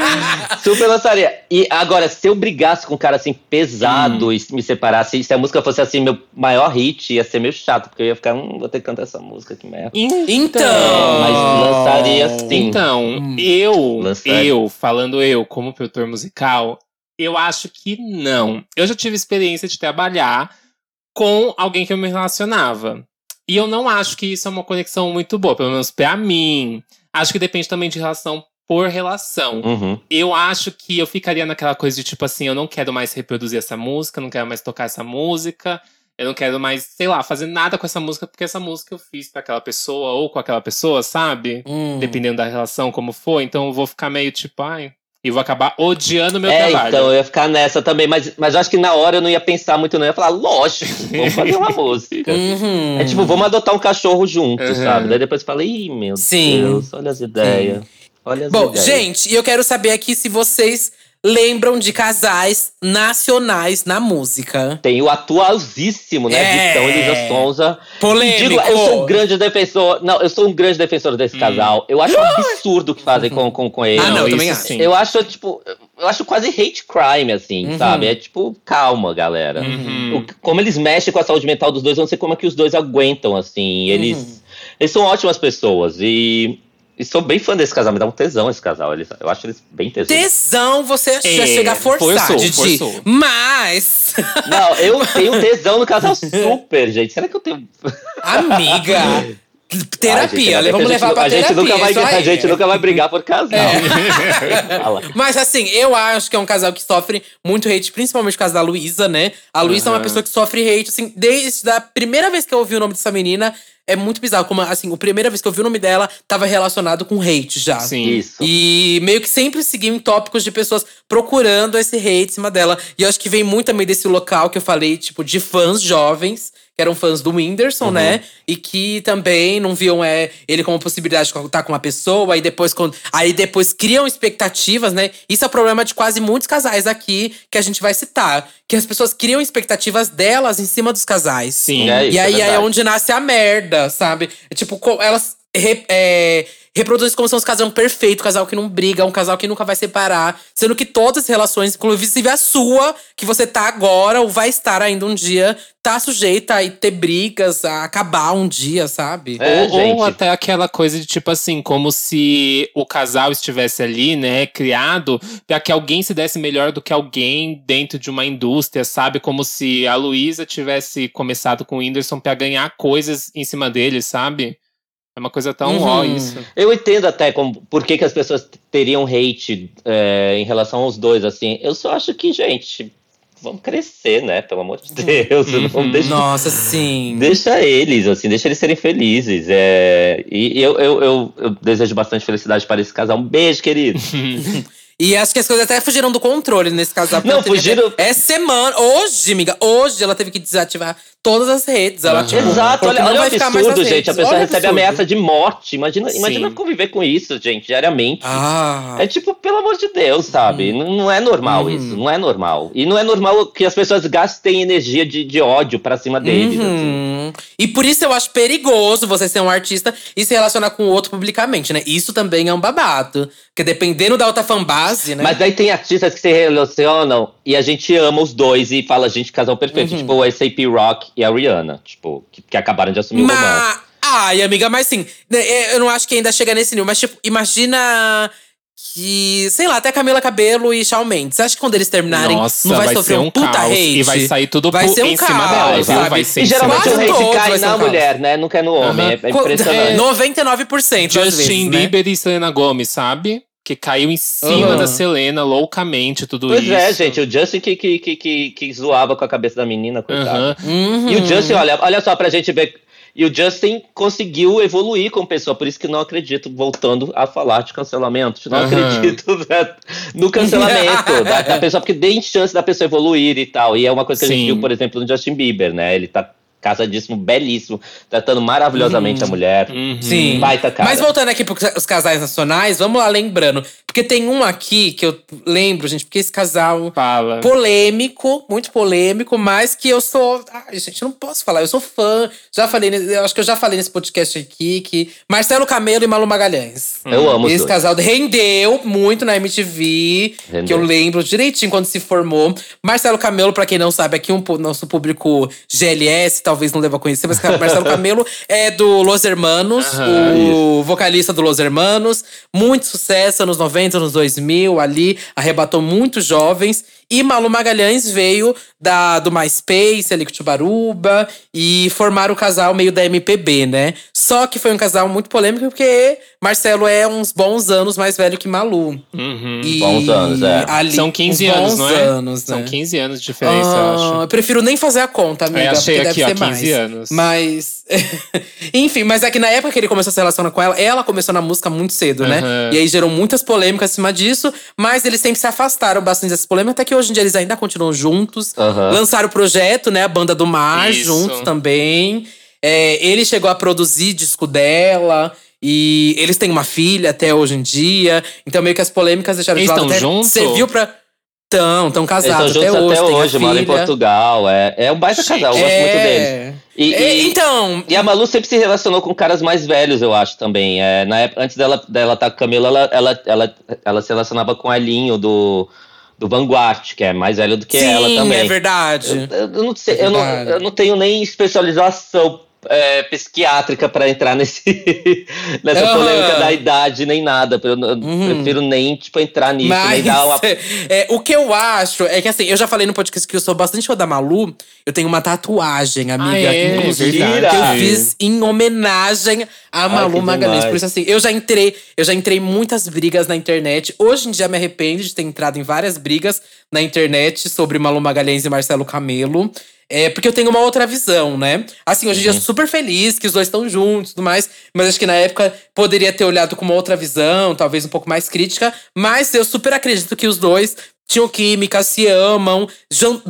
Super lançaria. E agora, se eu brigasse com um cara assim pesado e me separasse, se a música fosse assim, meu maior hit, ia ser meio chato, porque eu ia ficar, hum, vou ter que cantar essa música, que merda. Então. Mas lançaria sim. Então, eu, Lançar. eu, falando eu como produtor musical, eu acho que não. Eu já tive experiência de trabalhar com alguém que eu me relacionava. E eu não acho que isso é uma conexão muito boa, pelo menos pra mim. Acho que depende também de relação por relação. Uhum. Eu acho que eu ficaria naquela coisa de tipo assim, eu não quero mais reproduzir essa música, não quero mais tocar essa música, eu não quero mais, sei lá, fazer nada com essa música, porque essa música eu fiz pra aquela pessoa ou com aquela pessoa, sabe? Hum. Dependendo da relação, como for. Então eu vou ficar meio tipo, ai. E vou acabar odiando meu É, trabalho. então eu ia ficar nessa também, mas, mas eu acho que na hora eu não ia pensar muito, não. Eu ia falar, lógico, vamos fazer uma música. Uhum. É tipo, vamos adotar um cachorro junto, Uhum. sabe? Daí depois fala, ih, meu Sim. Deus, olha as ideias. Olha as Bom, ideias. gente, e eu quero saber aqui se vocês lembram de casais nacionais na música. Tem o atualzíssimo, né? É. Vitão e Luísa Sonza. Polêmico. Digo, eu sou um grande defensor. Não, eu sou um grande defensor desse casal. Eu acho um absurdo o que fazem com, com, com ele. Ah, não, eu também acho. sim. Eu acho, tipo, eu acho quase hate crime, assim, Uhum. sabe? É tipo, calma, galera. Uhum. O- como eles mexem com a saúde mental dos dois, eu não sei como é que os dois aguentam, assim. Eles, Uhum. eles são ótimas pessoas. E, e sou bem fã desse casal, me dá um tesão esse casal. Eles, eu acho eles bem tesão. Tesão, você já É, chega a forçar, forçou, Didi. forçou. Mas, Não, eu tenho tesão no casal super, gente. Será que eu tenho. amiga, Terapia, gente, vamos a gente levar nu- pra a gente terapia. nunca vai, A gente nunca vai brigar por casal. É. Mas assim, eu acho que é um casal que sofre muito hate, principalmente por causa da Luísa, né? A Luísa é uma pessoa que sofre hate, assim, desde a primeira vez que eu ouvi o nome dessa menina. É muito bizarro, como assim, a primeira vez que eu vi o nome dela tava relacionado com hate já. Sim. Isso. E meio que sempre seguiu em tópicos de pessoas procurando esse hate em cima dela. E eu acho que vem muito também desse local que eu falei, tipo, de fãs jovens, que eram fãs do Whindersson, né? E que também não viam é, ele como possibilidade de estar com uma pessoa, aí depois, quando, aí depois criam expectativas, né? Isso é o problema de quase muitos casais aqui que a gente vai citar. Que as pessoas criam expectativas delas em cima dos casais. Sim. É isso, E aí é verdade. onde nasce a merda, sabe? É tipo, elas é, reproduzem como se fosse um casal perfeito, um casal que não briga, um casal que nunca vai separar. Sendo que todas as relações, inclusive a sua, que você tá agora ou vai estar ainda um dia, tá sujeita a ter brigas, a acabar um dia, sabe? É, ou, ou até aquela coisa de tipo assim, como se o casal estivesse ali, né, criado para que alguém se desse melhor do que alguém dentro de uma indústria, sabe? Como se a Luísa tivesse começado com o Whindersson para ganhar coisas em cima dele, sabe? É uma coisa tão Uhum. ó isso. Eu entendo até como, por que, que as pessoas teriam hate é, em relação aos dois, assim. Eu só acho que, gente, vamos crescer, né? Pelo amor de Deus. Uhum. Deixa, Nossa, sim. deixa eles, assim, deixa eles serem felizes. É, e eu, eu, eu, eu desejo bastante felicidade para esse casal. Um beijo, querido. E acho que as coisas até fugiram do controle nesse porque Não, fugiram- É semana. Hoje, amiga, hoje ela teve que desativar todas as redes. Ela, Aham. tipo, Exato, olha, não olha o vai ficar mais absurdo, gente. redes. A pessoa Olha recebe absurdo. ameaça de morte. Imagina, imagina conviver com isso, gente, diariamente. Ah. É tipo, pelo amor de Deus, sabe? Não, não é normal Uhum. isso, não é normal. E não é normal que as pessoas gastem energia de, de ódio pra cima deles. assim. Uhum. E por isso eu acho perigoso você ser um artista e se relacionar com o outro publicamente, né? Isso também é um babado. Porque dependendo da outra fanbase, né? Mas daí tem artistas que se relacionam e a gente ama os dois e fala, gente, casal perfeito. Uhum. Tipo o ASAP Rock e a Rihanna, tipo, que, que acabaram de assumir o romance. Mas. Ai, amiga, mas sim, né, é, eu não acho que ainda chega nesse nível. Mas, tipo, imagina que, sei lá, até Camila Cabelo e Shawn Mendes. Você acha que quando eles terminarem, Nossa, não vai, vai sofrer ser um um puta caos. hate? E vai sair tudo Vai ser um em cima caos, dela, viu? sabe? Vai ser E cima geralmente o hate cai ser um na caos. mulher, né? Nunca é no homem. Aham. É, é impressionante. é, 99% às Justin vezes, né? Bieber e Selena Gomez, sabe? Que caiu em cima Aham. da Selena loucamente, tudo Pois isso. é, gente, o Justin que, que, que, que, que zoava com a cabeça da menina, coitado. Aham. Uhum. E o Justin, olha, olha só pra gente ver. E o Justin conseguiu evoluir como pessoa, por isso que não acredito, voltando a falar de cancelamento, não acredito né, no cancelamento da, da pessoa, porque tem chance da pessoa evoluir e tal. E é uma coisa que a Sim. gente viu, por exemplo, no Justin Bieber, né? Ele tá casadíssimo, belíssimo, tratando maravilhosamente a mulher. Uhum. Sim. Baita cara. Mas voltando aqui para os casais nacionais, vamos lá lembrando. Porque tem um aqui que eu lembro, gente, porque esse casal Fala. polêmico, muito polêmico, mas que eu sou. Ai, gente, eu não posso falar, eu sou fã. Já falei, eu acho que eu já falei nesse podcast aqui que Marcelo Camelo e Malu Magalhães. Eu amo os Esse dois. casal rendeu muito na MTV, que Rendeu. eu lembro direitinho quando se formou. Marcelo Camelo, pra quem não sabe, aqui um nosso público GLS talvez não deva conhecer, mas Marcelo Camelo é do Los Hermanos, o vocalista do Los Hermanos. Muito sucesso anos 90, anos 2000, ali arrebatou muitos jovens. E Malu Magalhães veio da, do MySpace, ali com Tubaruba, e formaram o casal meio da MPB, né? Só que foi um casal muito polêmico, porque Marcelo é uns bons anos mais velho que Malu. Uhum. E Bons anos, é. ali- São 15 uns anos, bons não é? anos, São né? 15 anos de diferença, eu Ah, acho. eu prefiro nem fazer a conta, amiga. É, achei porque aqui, deve ó, ser 15 mais. anos. Mas. Enfim, mas é que na época que ele começou a se relacionar com ela, ela começou na música muito cedo, né? Aham. E aí gerou muitas polêmicas acima disso, mas eles sempre se afastaram bastante dessas polêmicas, até que hoje em dia eles ainda continuam juntos. Aham. Lançaram o projeto, né? A Banda do Mar, Isso. juntos também. É, ele chegou a produzir disco dela. E eles têm uma filha até hoje em dia. Então, meio que as polêmicas deixaram Eles de lado. tão até juntos? Serviu pra. Tão, tão Eles casados estão até hoje. até hoje, moram em. Portugal. É, é um baita casal, eu gosto É. muito deles. E, É, e- então, e a Malu sempre se relacionou com caras mais velhos, eu acho, também. É, na época, antes dela estar dela tá com a Camila, ela, ela, ela, ela se relacionava com o Elinho do, do Vanguard, que é mais velho do que sim, ela também. é verdade. Eu, eu não sei, É eu, não, verdade. eu não tenho nem especialização é, psiquiátrica para entrar nesse, nessa Aham. polêmica da idade, nem nada. Eu, eu Uhum. prefiro nem tipo, entrar nisso, nem Mas dar uma. é, o que eu acho é que assim, eu já falei no podcast que eu sou bastante fã da Malu. Eu tenho uma tatuagem, amiga, Ah, é? inclusive, que eu fiz em homenagem a Ai, Malu que Magalhães. demais. Por isso, assim, eu já entrei, eu já entrei em muitas brigas na internet. Hoje em dia me arrependo de ter entrado em várias brigas na internet sobre Malu Magalhães e Marcelo Camelo. É, porque eu tenho uma outra visão, né? Assim, hoje em dia eu sou super feliz que os dois estão juntos e tudo mais. Mas acho que na época poderia ter olhado com uma outra visão, talvez um pouco mais crítica. Mas eu super acredito que os dois tinham química, se amam. Jan-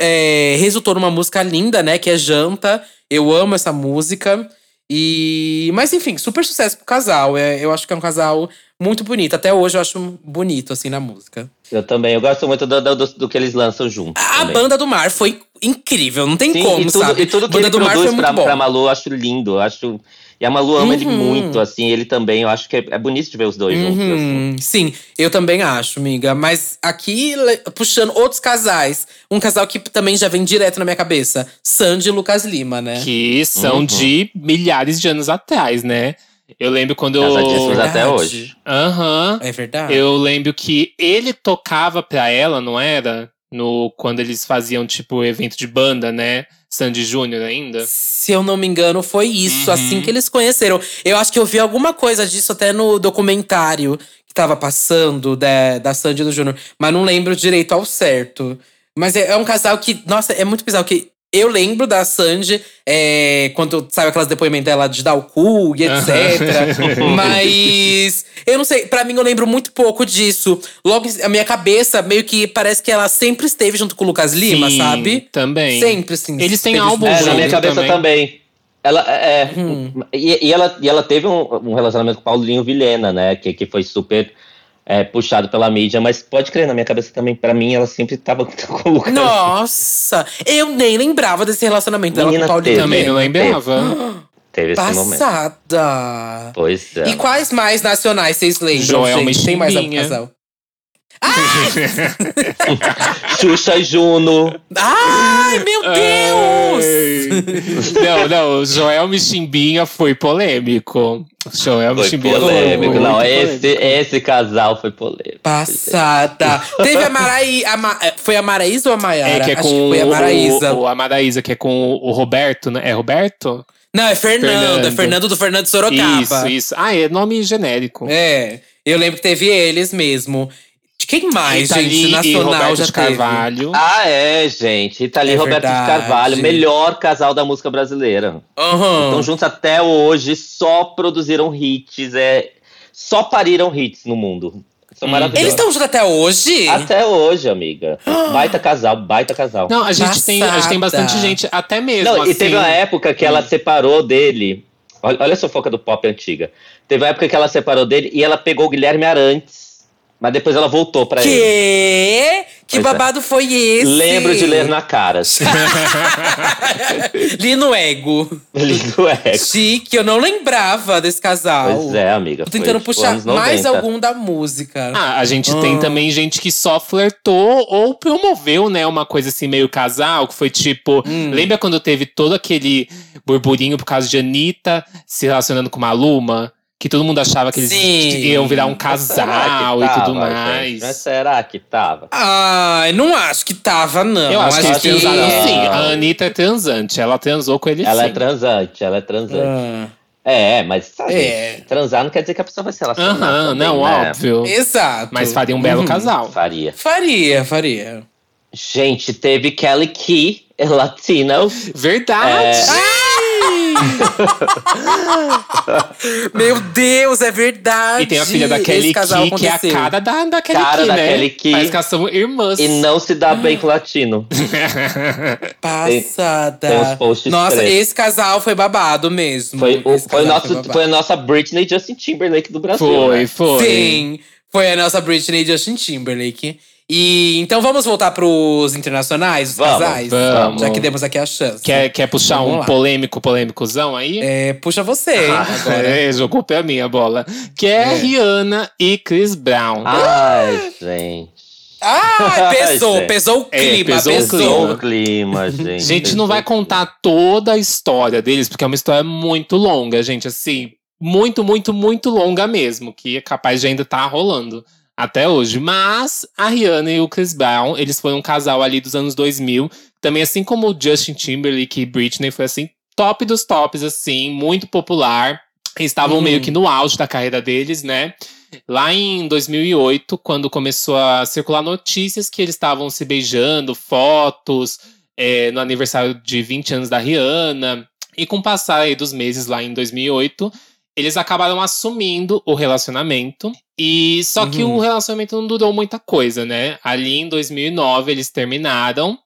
é, resultou numa música linda, né? Que é Janta. Eu amo essa música. E. Mas enfim, super sucesso pro casal. É, eu acho que é um casal muito bonito. Até hoje eu acho bonito, assim, na música. Eu também, eu gosto muito do, do, do que eles lançam juntos. A também. Banda do Mar foi incrível, não tem Sim, como, e tudo, sabe? e tudo que Banda ele do Mar foi produz muito pra, bom. pra Malu, eu acho lindo. Eu acho, e a Malu ama ele Uhum. muito, assim, ele também. Eu acho que é, é bonito de ver os dois juntos. assim. Uhum, Sim, eu também acho, amiga. Mas aqui, puxando outros casais. Um casal que também já vem direto na minha cabeça. Sandy e Lucas Lima, né? Que são Uhum. de milhares de anos atrás, né? Eu lembro quando eu. Casadíssimos até hoje. Aham. É verdade. Eu lembro que ele tocava pra ela, não era? No, quando eles faziam, tipo, evento de banda, né? Sandy Júnior ainda. Se eu não me engano, foi isso, Uhum. assim que eles conheceram. Eu acho que eu vi alguma coisa disso até no documentário que tava passando da, da Sandy e do Júnior, mas não lembro direito ao certo. Mas é, é um casal que, nossa, é muito bizarro que. Eu lembro da Sandy, é, quando saiu aquelas depoimentos dela de dar o cu e etc. Mas eu não sei, pra mim eu lembro muito pouco disso. Logo, a minha cabeça meio que parece que ela sempre esteve junto com o Lucas Lima, Sim, sabe? Também. Sempre, sim. Eles têm álbum junto. É, na minha cabeça também. também. Ela, é, Hum. e, e ela, e ela teve um, um relacionamento com o Paulinho Vilhena, né? Que, que foi super é, puxado pela mídia, mas pode crer, na minha cabeça também, pra mim, ela sempre tava com o Lucas. Nossa, eu nem lembrava desse relacionamento dela Menina, com o Paulinho. teve. Também não lembrava. Teve esse momento. Passada. Pois é. E quais mais nacionais vocês lembram, Joelma gente? Tem mais algum Chimbinha. Xuxa e Juno. Ai, meu Deus! Ai. Não, não, o Joel Michimbinha foi polêmico. Joel Foi Michimbinha polêmico. foi Não, esse, polêmico. esse casal foi polêmico. Passada. Teve a Maraí. A Ma- foi a Maraísa ou a Maiara? É, que é Acho com que foi a Maraísa. o, o, a Maraísa, que é com o Roberto, né? É Roberto? Não, é Fernando. É Fernando. Fernando do Fernando Sorocaba. Isso, isso. Ah, é nome genérico. É, eu lembro que teve eles mesmo. De quem mais, Rita gente, Lee e nacional Roberto já de teve? Carvalho. Ah, é, gente. Rita Lee É e Roberto verdade. de Carvalho, melhor casal da música brasileira. Aham. Estão juntos até hoje, só produziram hits, é, só pariram hits no mundo. São Hum. maravilhosos. Eles estão juntos até hoje? Até hoje, amiga. Baita casal, baita casal. Não, a gente, tem, a gente tem bastante gente, até mesmo. Não, e assim, teve uma época que ela separou dele. Olha, olha a fofoca do pop antiga. Teve uma época que ela separou dele e ela pegou o Guilherme Arantes. Mas depois ela voltou pra ele. Que? Que Pois é. babado foi esse? Lembro de ler na cara. Li no ego. Lindo é. Chique, eu não lembrava desse casal. Pois é, amiga. Tô foi, tentando tipo, puxar mais 90. algum da música. Ah, a gente Ah. tem também gente que só flertou ou promoveu, né, uma coisa assim meio casal, que foi tipo, Hum. lembra quando teve todo aquele burburinho por causa de Anitta se relacionando com Maluma? Que todo mundo achava que eles Sim. iam virar um casal e tudo mais. gente? Mas será que tava? Ai, não acho que tava, não. Eu acho que eles que- transaram Ah. sim. A Anitta é transante, ela transou com ele Ela sim. é transante, ela é transante. Ah, É, mas sabe, É. transar não quer dizer que a pessoa vai se relacionar. Aham, também, não, né? óbvio. exato. Mas faria um belo Uhum. casal. Faria. Faria, faria. Gente, teve Kelly Key, Latino. Verdade! Meu Deus, é verdade. E tem a filha da Kelly Key, que é a cara da, da Kelly Cara Key, da né? Kelly Key. Parece que elas são irmãs. E não se dá bem com latino. Passada. Tem uns posts Nossa, pretos. esse casal foi babado mesmo. Foi, o, foi, nosso, babado. foi a nossa Britney e Justin Timberlake do Brasil. Foi, né? foi. Sim, foi a nossa Britney e Justin Timberlake. E então vamos voltar pros internacionais, os Vamos, casais? vamos. Já que demos aqui a chance. Quer, quer puxar Vamos um lá. polêmico, polêmicozão aí? É, puxa você agora. É, jogou pra mim a bola. Que é, É. Rihanna e Chris Brown. Ai, gente. Ah, pesou, pesou o É, clima, pesou o pesou. Pesou o clima, gente. A gente não vai contar toda a história deles, porque é uma história muito longa, gente. Assim, muito, muito, muito longa mesmo. Que é capaz de ainda estar rolando até hoje. Mas a Rihanna e o Chris Brown, eles foram um casal ali dos anos 2000. Também, assim como o Justin Timberlake e Britney, foi assim, top dos tops, assim, muito popular. Estavam Hum. meio que no auge da carreira deles, né? Lá em 2008, quando começou a circular notícias que eles estavam se beijando, fotos, é, no aniversário de 20 anos da Rihanna. E com o passar aí dos meses lá em 2008, eles acabaram assumindo o relacionamento. E só que Uhum. o relacionamento não durou muita coisa, né? Ali em 2009 eles terminaram.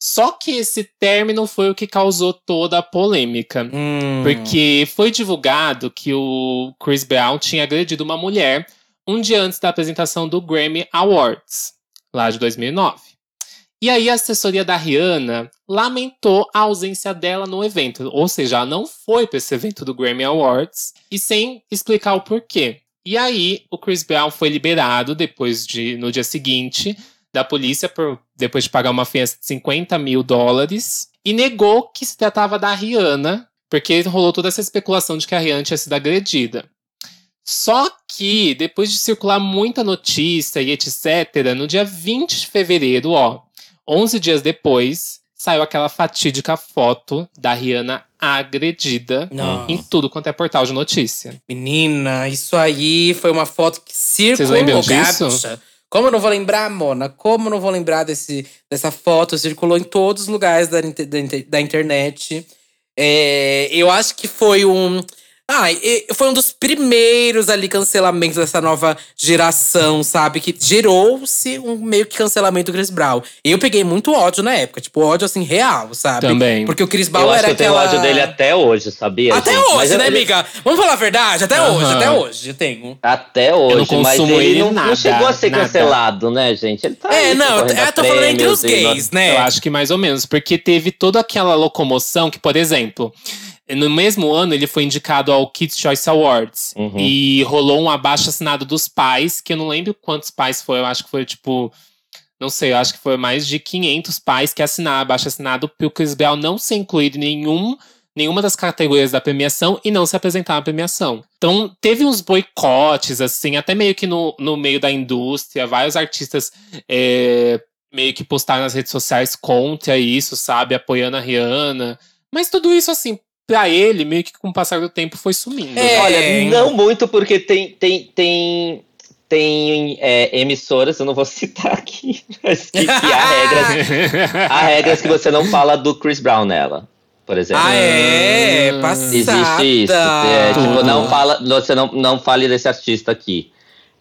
Só que esse término foi o que causou toda a polêmica. Hum. Porque foi divulgado que o Chris Brown tinha agredido uma mulher um dia antes da apresentação do Grammy Awards, lá de 2009. E aí a assessoria da Rihanna lamentou a ausência dela no evento, ou seja, ela não foi para esse evento do Grammy Awards e sem explicar o porquê. E aí o Chris Brown foi liberado depois de no dia seguinte da polícia por depois de pagar uma fiança de 50 mil dólares e negou que se tratava da Rihanna, porque rolou toda essa especulação de que a Rihanna tinha sido agredida. Só que, depois de circular muita notícia e etc., no dia 20 de fevereiro, ó, 11 dias depois, saiu aquela fatídica foto da Rihanna agredida Não. em tudo quanto é portal de notícia. Menina, isso aí foi uma foto que circulou. Vocês lembram disso? Gacha. Como eu não vou lembrar, Mona? Como eu não vou lembrar desse, dessa foto? Circulou em todos os lugares da, da, da internet. É, eu acho que foi um. Ai, e- foi um dos primeiros ali cancelamentos dessa nova geração, sabe? Que gerou-se um meio que cancelamento do Chris Brown. Eu peguei muito ódio na época, tipo, ódio assim, real, sabe? Também. Porque o Chris Brown Eu acho era que eu tenho aquela. ódio dele até hoje, sabia? Até gente? hoje, Mas eu- né, ele- amiga? Vamos falar a verdade? Até hoje, até hoje eu tenho. Até hoje, não mas ele, ele não, nada, não chegou a ser nada. cancelado, né, gente? Ele tá É, aí, não, eu tô falando entre os e gays, né? Eu acho que mais ou menos, porque teve toda aquela locomoção que, por exemplo, no mesmo ano ele foi indicado ao Kids Choice Awards. Uhum. E rolou um abaixo assinado dos pais, que eu não lembro quantos pais foi, eu acho que foi tipo. Não sei, eu acho que foi mais de 500 pais que assinaram abaixo assinado para o Chris Brown não ser incluído em nenhum, nenhuma das categorias da premiação e não se apresentar na premiação. Então, teve uns boicotes, assim, até meio que no, no meio da indústria, vários artistas é, meio que postaram nas redes sociais contra isso, sabe? Apoiando a Rihanna. Mas tudo isso, assim, pra ele, meio que com o passar do tempo foi sumindo. É. né? Olha, não muito, porque tem, tem, tem, tem é, emissoras, eu não vou citar aqui, mas que, que há regras. há regras que você não fala do Chris Brown nela. Por exemplo. Ah, é? Passada. Existe isso. É, tipo, não fala, você não, não fale desse artista aqui.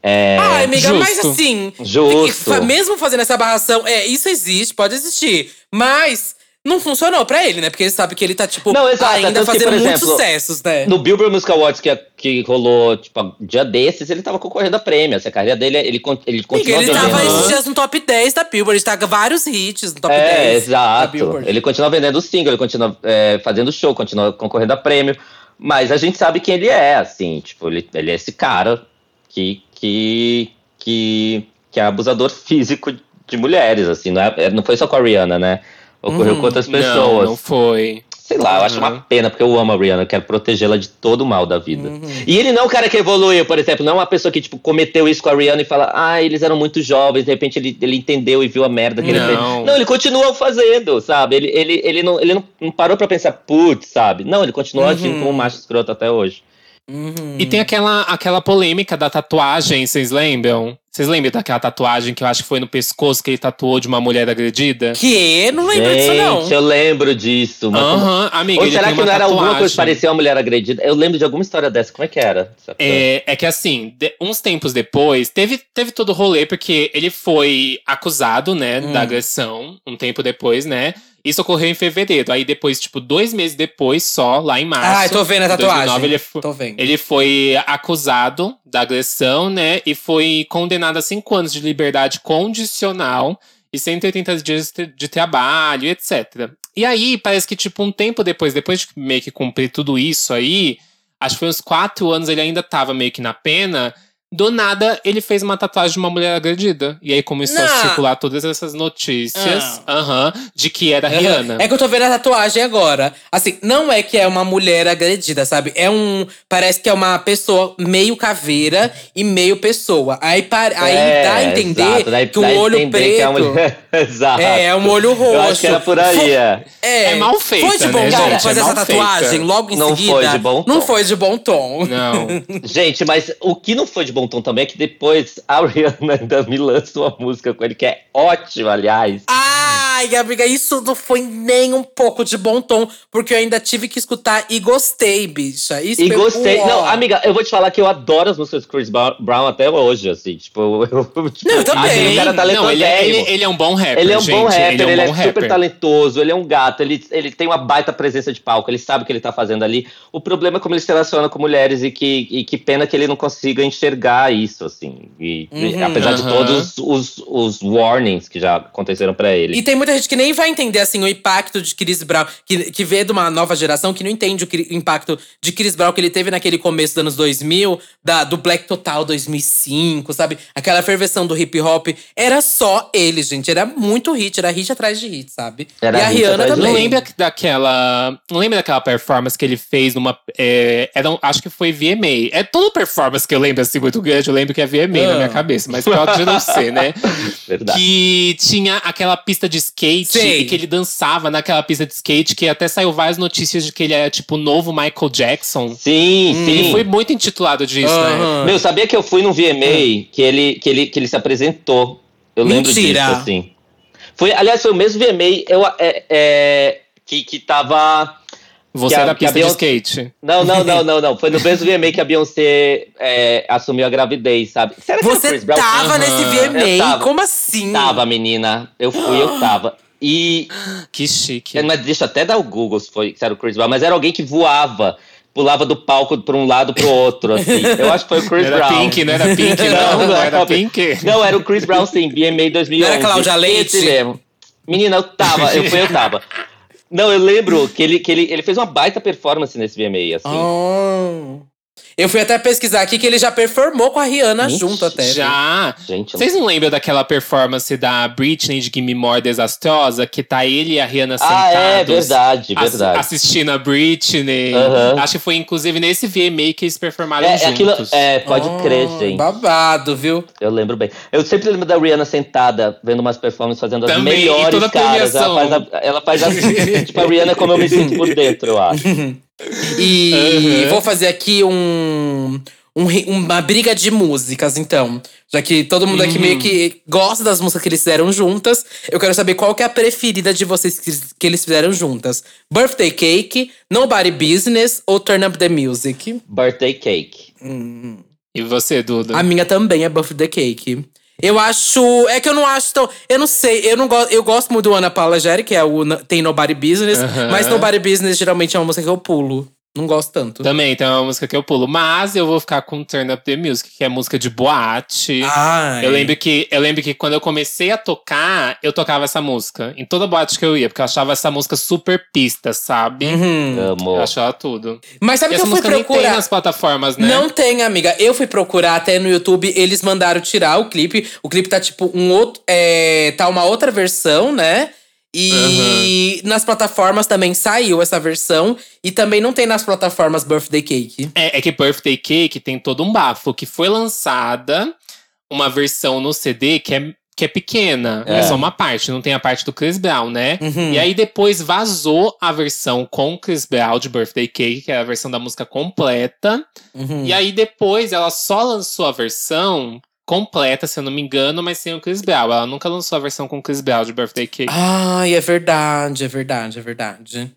É, Ai, amiga, Justo. mas assim. Justo. Mesmo fazendo essa barração, é, isso existe, pode existir. Mas não funcionou pra ele, né? Porque ele sabe que ele tá, tipo, Não, exato, ainda tanto que, fazendo por muitos exemplo, sucessos, né? No Billboard Music Awards que, que rolou, tipo, dia desses, ele tava concorrendo a prêmios. A carreira dele, ele, ele Amiga, continua ele vendendo. tava esses dias no top 10 da Billboard, ele tá com vários hits no top É, 10 da exato. Ele continua vendendo single, ele continua é, fazendo show, continua concorrendo a prêmio. Mas a gente sabe quem ele é, assim. Tipo, ele, ele é esse cara que, que, que, que é abusador físico de mulheres, assim. Não, é, não foi só com a Rihanna, né? Ocorreu Uhum. com outras Não, pessoas. não foi. Sei lá, eu acho Uhum. uma pena, porque eu amo a Rihanna, eu quero protegê-la de todo o mal da vida. Uhum. E ele não é um cara que evoluiu, por exemplo, não é uma pessoa que, tipo, cometeu isso com a Rihanna e fala, ah, eles eram muito jovens, de repente ele, ele entendeu e viu a merda que ele Não. fez. Não, ele continua fazendo, sabe? Ele, ele, ele, não, ele não, não parou pra pensar, putz, sabe? Não, ele continua Uhum. agindo como um macho escroto até hoje. Uhum. E tem aquela, aquela polêmica da tatuagem, vocês lembram? Vocês lembram daquela tatuagem que eu acho que foi no pescoço que ele tatuou de uma mulher agredida? Que? Não lembro disso, não. Gente, eu lembro disso. Aham, amiga, Ou ele será tem que uma não era alguma coisa que parecia uma mulher agredida? Eu lembro de alguma história dessa. Como é que era? É, é que assim, de- uns tempos depois, teve, teve todo o rolê, porque ele foi acusado, né, Hum. da agressão, um tempo depois, né? Isso ocorreu em fevereiro. Aí depois, tipo, dois meses depois, só, lá em março. Ah, tô vendo a tatuagem. 2009, ele, fo- Tô vendo. ele foi acusado da agressão, né? E foi condenado a cinco anos de liberdade condicional e 180 dias de de trabalho, etc. E aí, parece que, tipo, um tempo depois, depois de meio que cumprir tudo isso aí, acho que foi uns quatro anos, ele ainda tava meio que na pena. Do nada, ele fez uma tatuagem de uma mulher agredida. E aí começou a Não. circular todas essas notícias aham, de que era Rihanna. É que eu tô vendo a tatuagem agora. Assim, não é que é uma mulher agredida, sabe? É um. Parece que é uma pessoa meio caveira e meio pessoa. Aí, par- aí dá a entender É, exato, daí- que o dá a olho entender preto. que é uma mulher- exato. É, é um olho roxo. Eu acho que era por aí, é. É, É mal feita, Foi de bom né, tom gente? fazer É essa tatuagem feita. logo em Não seguida? foi de bom Não tom. foi de bom tom. Não. Gente, mas o que não foi de bom tom também que depois a Rihanna ainda me lança uma música com ele que é ótima, aliás. Ai, amiga, isso não foi nem um pouco de bom tom, porque eu ainda tive que escutar e gostei, bicha. Isso E foi- gostei. Uó. Não, amiga, eu vou te falar que eu adoro as músicas do Chris Brown até hoje, assim. Tipo, eu. Tipo, Não, eu também. acho que o cara tá não, ele, é- ele, ele é um bom rapper, Ele é um gente. bom rapper, ele é um ele é super talentoso, ele é um gato, ele, ele tem uma baita presença de palco, ele sabe o que ele tá fazendo ali. O problema é como ele se relaciona com mulheres e que, e que pena que ele não consiga enxergar isso, assim. E, e Uhum. apesar de Aham. todos os, os warnings que já aconteceram pra ele. E tem muita gente que nem vai entender, assim, o impacto de Chris Brown, que, que vê de uma nova geração, que não entende o impacto de Chris Brown que ele teve naquele começo dos anos 2000, da, do Black Total 2005, sabe? Aquela ferveção do hip hop. Era só ele, gente. Era muito hit, era hit atrás de hit, sabe? Era e a Rihanna também. Não lembra daquela. Não lembra daquela performance que ele fez numa. É, era um- acho que foi VMA. É toda performance que eu lembro assim muito grande, eu lembro que é VMA na Ah. minha cabeça, mas pode não ser, né? Verdade. Que tinha aquela pista de skate Sei. e que ele dançava naquela pista de skate, que até saiu várias notícias de que ele era tipo o novo Michael Jackson. Sim, sim. Ele foi muito intitulado disso, né? Aham. Meu, sabia que eu fui num VMA que, ele, que, ele, que ele se apresentou? Eu lembro Mentira. disso, assim. Foi, aliás, foi o mesmo VMA eu, é, é, que, que tava. Você a- era pista de Beyoncé- skate. Não, não, não, não, não. Foi no mesmo VMA que a Beyoncé é, assumiu a gravidez, sabe? Será que era o Você Chris Brown? tava nesse VMA? tava. Como assim? Tava, menina. Eu fui, eu tava. E. Que chique. É, Mas deixa eu até dar o Google se, foi, se era o Chris Brown, mas era alguém que voava. Pulava do palco pra um lado pro outro, assim. Eu acho que foi o Chris Não era Brown. Pink, não era Pink, não. Não, Não, era não. Pink. Não, era o Chris Brown, sim, BMA 2011. Não era Cláudia Leite? Esse mesmo. Menina, eu tava, eu fui, eu tava. Não, eu lembro que ele, que ele, ele fez uma baita performance nesse VMA, assim. Oh. Eu fui até pesquisar aqui que ele já performou com a Rihanna junto até. Já. Gente, Vocês não lembram daquela performance da Britney de Gimme More Desastrosa? Que tá ele e a Rihanna Ah, sentados. é, verdade, ass- verdade. assistindo a Britney. Acho que foi inclusive nesse VMA que eles performaram É, é juntos. aquilo, é, pode Oh, crer, gente. Babado, viu? Eu lembro bem. Eu sempre lembro da Rihanna sentada, vendo umas performances, fazendo as Também, e melhores toda a caras. Ela faz, a, ela faz a, tipo, a Rihanna como eu me sinto por dentro, eu acho. E Uhum. vou fazer aqui um, um uma briga de músicas, então. Já que todo mundo aqui Uhum. meio que gosta das músicas que eles fizeram juntas, eu quero saber qual que é a preferida de vocês que, que eles fizeram juntas. Birthday Cake, Nobody Business ou Turn Up The Music? Birthday Cake. E você, Duda? A minha também é Birthday Cake. Eu acho. É que eu não acho tão. Eu não sei. Eu não gosto. Eu gosto muito do Ana Paula Jerry, que é o tem Nobody Business. Aham. Mas Nobody Business geralmente é uma música que eu pulo. Não gosto tanto. Também tem uma música que eu pulo. Mas eu vou ficar com Turn Up The Music, que é música de boate. Ai. Eu lembro, que, eu lembro que quando eu comecei a tocar, eu tocava essa música. Em toda boate que eu ia, porque eu achava essa música super pista, sabe? Uhum. Amo. Eu achava tudo. Mas sabe e que essa eu fui música nem tem procurar? nas plataformas, né? Não tem, amiga. Eu fui procurar até no YouTube, eles mandaram tirar o clipe. O clipe tá tipo um outro. É, tá uma outra versão, né? E nas plataformas também saiu essa versão. E também não tem nas plataformas Birthday Cake. É, é que Birthday Cake tem todo um bafo, que foi lançada uma versão no CD que é, que é pequena. É. É. só uma parte, não tem a parte do Chris Brown, né? Uhum. E aí depois vazou a versão com Chris Brown de Birthday Cake, que é a versão da música completa. Uhum. E aí depois ela só lançou a versão completa, se eu não me engano, mas sem o Chris Brown. Ela nunca lançou a versão com o Chris Brown de Birthday Cake. Ai, é verdade, é verdade, é verdade.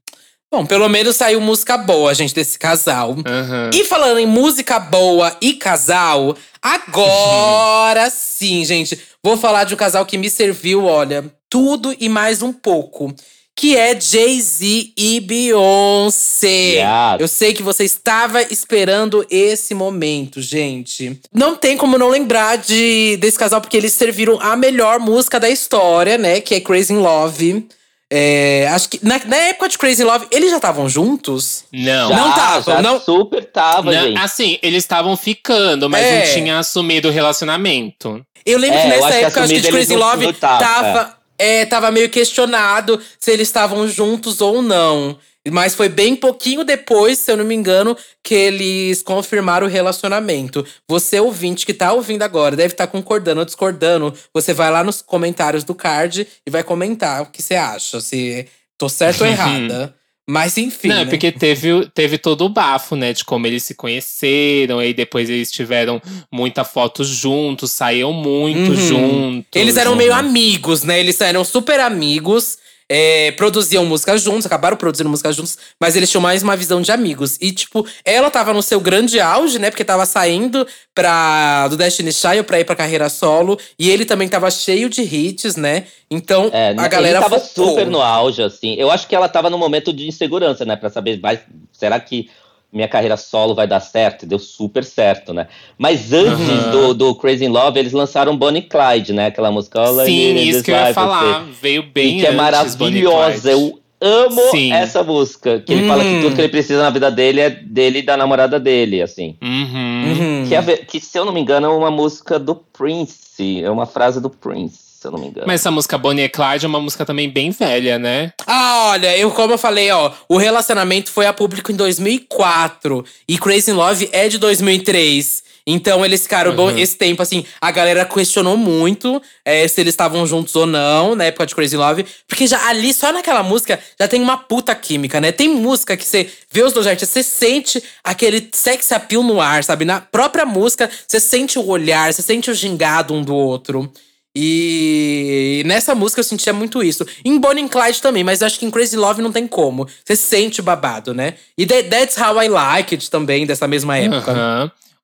Bom, pelo menos saiu música boa, gente, desse casal. Aham. E falando em música boa e casal, agora sim, gente, vou falar de um casal que me serviu, olha, tudo e mais um pouco. Que é Jay-Z e Beyoncé. Yes. Eu sei que você estava esperando esse momento, gente. Não tem como não lembrar de, desse casal, porque eles serviram a melhor música da história, né? Que é Crazy in Love. É, acho que na, na época de Crazy Love, eles já estavam juntos? Não. Já. Não tava, já não- super tava, Não, gente. assim, eles estavam ficando, mas É. não tinha assumido o relacionamento. Eu lembro É, que eu nessa acho que época, acho que de Crazy Love tava, tava, é, tava meio questionado se eles estavam juntos ou não. Mas foi bem pouquinho depois, se eu não me engano, que eles confirmaram o relacionamento. Você, ouvinte que tá ouvindo agora, deve estar concordando ou discordando. Você vai lá nos comentários do card e vai comentar o que você acha. Se tô certo ou errada. Mas enfim. não, é né? porque teve, teve todo o bafo, né? De como eles se conheceram, e depois eles tiveram muita foto juntos, saíam muito Uhum. juntos. Eles eram meio amigos, né? Eles eram super amigos. É, produziam músicas juntos, acabaram produzindo músicas juntos, mas eles tinham mais uma visão de amigos. E, tipo, ela tava no seu grande auge, né? Porque tava saindo pra, do Destiny Child pra ir pra carreira solo. E ele também tava cheio de hits, né? Então, É, a galera ele tava focou. super no auge, assim. Eu acho que ela tava num momento de insegurança, né? Pra saber, vai, será que minha carreira solo vai dar certo? Deu super certo, né? Mas antes Aham. do, do Crazy in Love, eles lançaram Bonnie e Clyde, né? Aquela música Sim, isso que eu ia falar. você. Veio E bem que é e maravilhosa. Eu amo Sim. essa música. Que ele fala que Hum. tudo que ele precisa na vida dele é dele e da namorada dele, assim. Uhum. Uhum. Que, é, que, se eu não me engano, é uma música do Prince. É uma frase do Prince, se eu não me engano. Mas essa música Bonnie e Clyde é uma música também bem velha, né? Ah, olha, eu como eu falei, ó, o relacionamento foi a público em 2004 e Crazy in Love é de 2003. Então eles ficaram bom, esse tempo, assim, a galera questionou muito é, se eles estavam juntos ou não, na época de Crazy Love. Porque já ali, só naquela música, já tem uma puta química, né? Tem música que você vê os dois artistas, você sente aquele sex appeal no ar, sabe? Na própria música, você sente o olhar, você sente o gingado um do outro. E nessa música eu sentia muito isso. Em Bonnie and Clyde também, mas eu acho que em Crazy Love não tem como. Você sente o babado, né? E The- That's How I Like It também, dessa mesma época.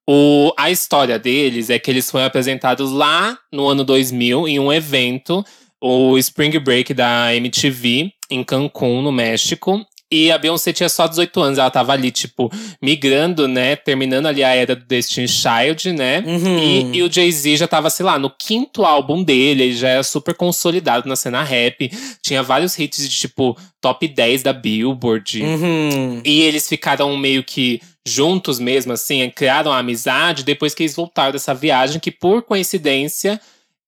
O, a história deles é que eles foram apresentados lá no ano 2000 em um evento, o Spring Break da MTV, em Cancún, no México. E a Beyoncé tinha só 18 anos, ela tava ali, tipo, migrando, né? Terminando ali a era do Destiny Child, né? Uhum. E, e o Jay-Z já tava, sei lá, no quinto álbum dele, ele já era super consolidado na cena rap. Tinha vários hits de, tipo, top 10 da Billboard. Uhum. E eles ficaram meio que juntos mesmo, assim, criaram a amizade depois que eles voltaram dessa viagem, que por coincidência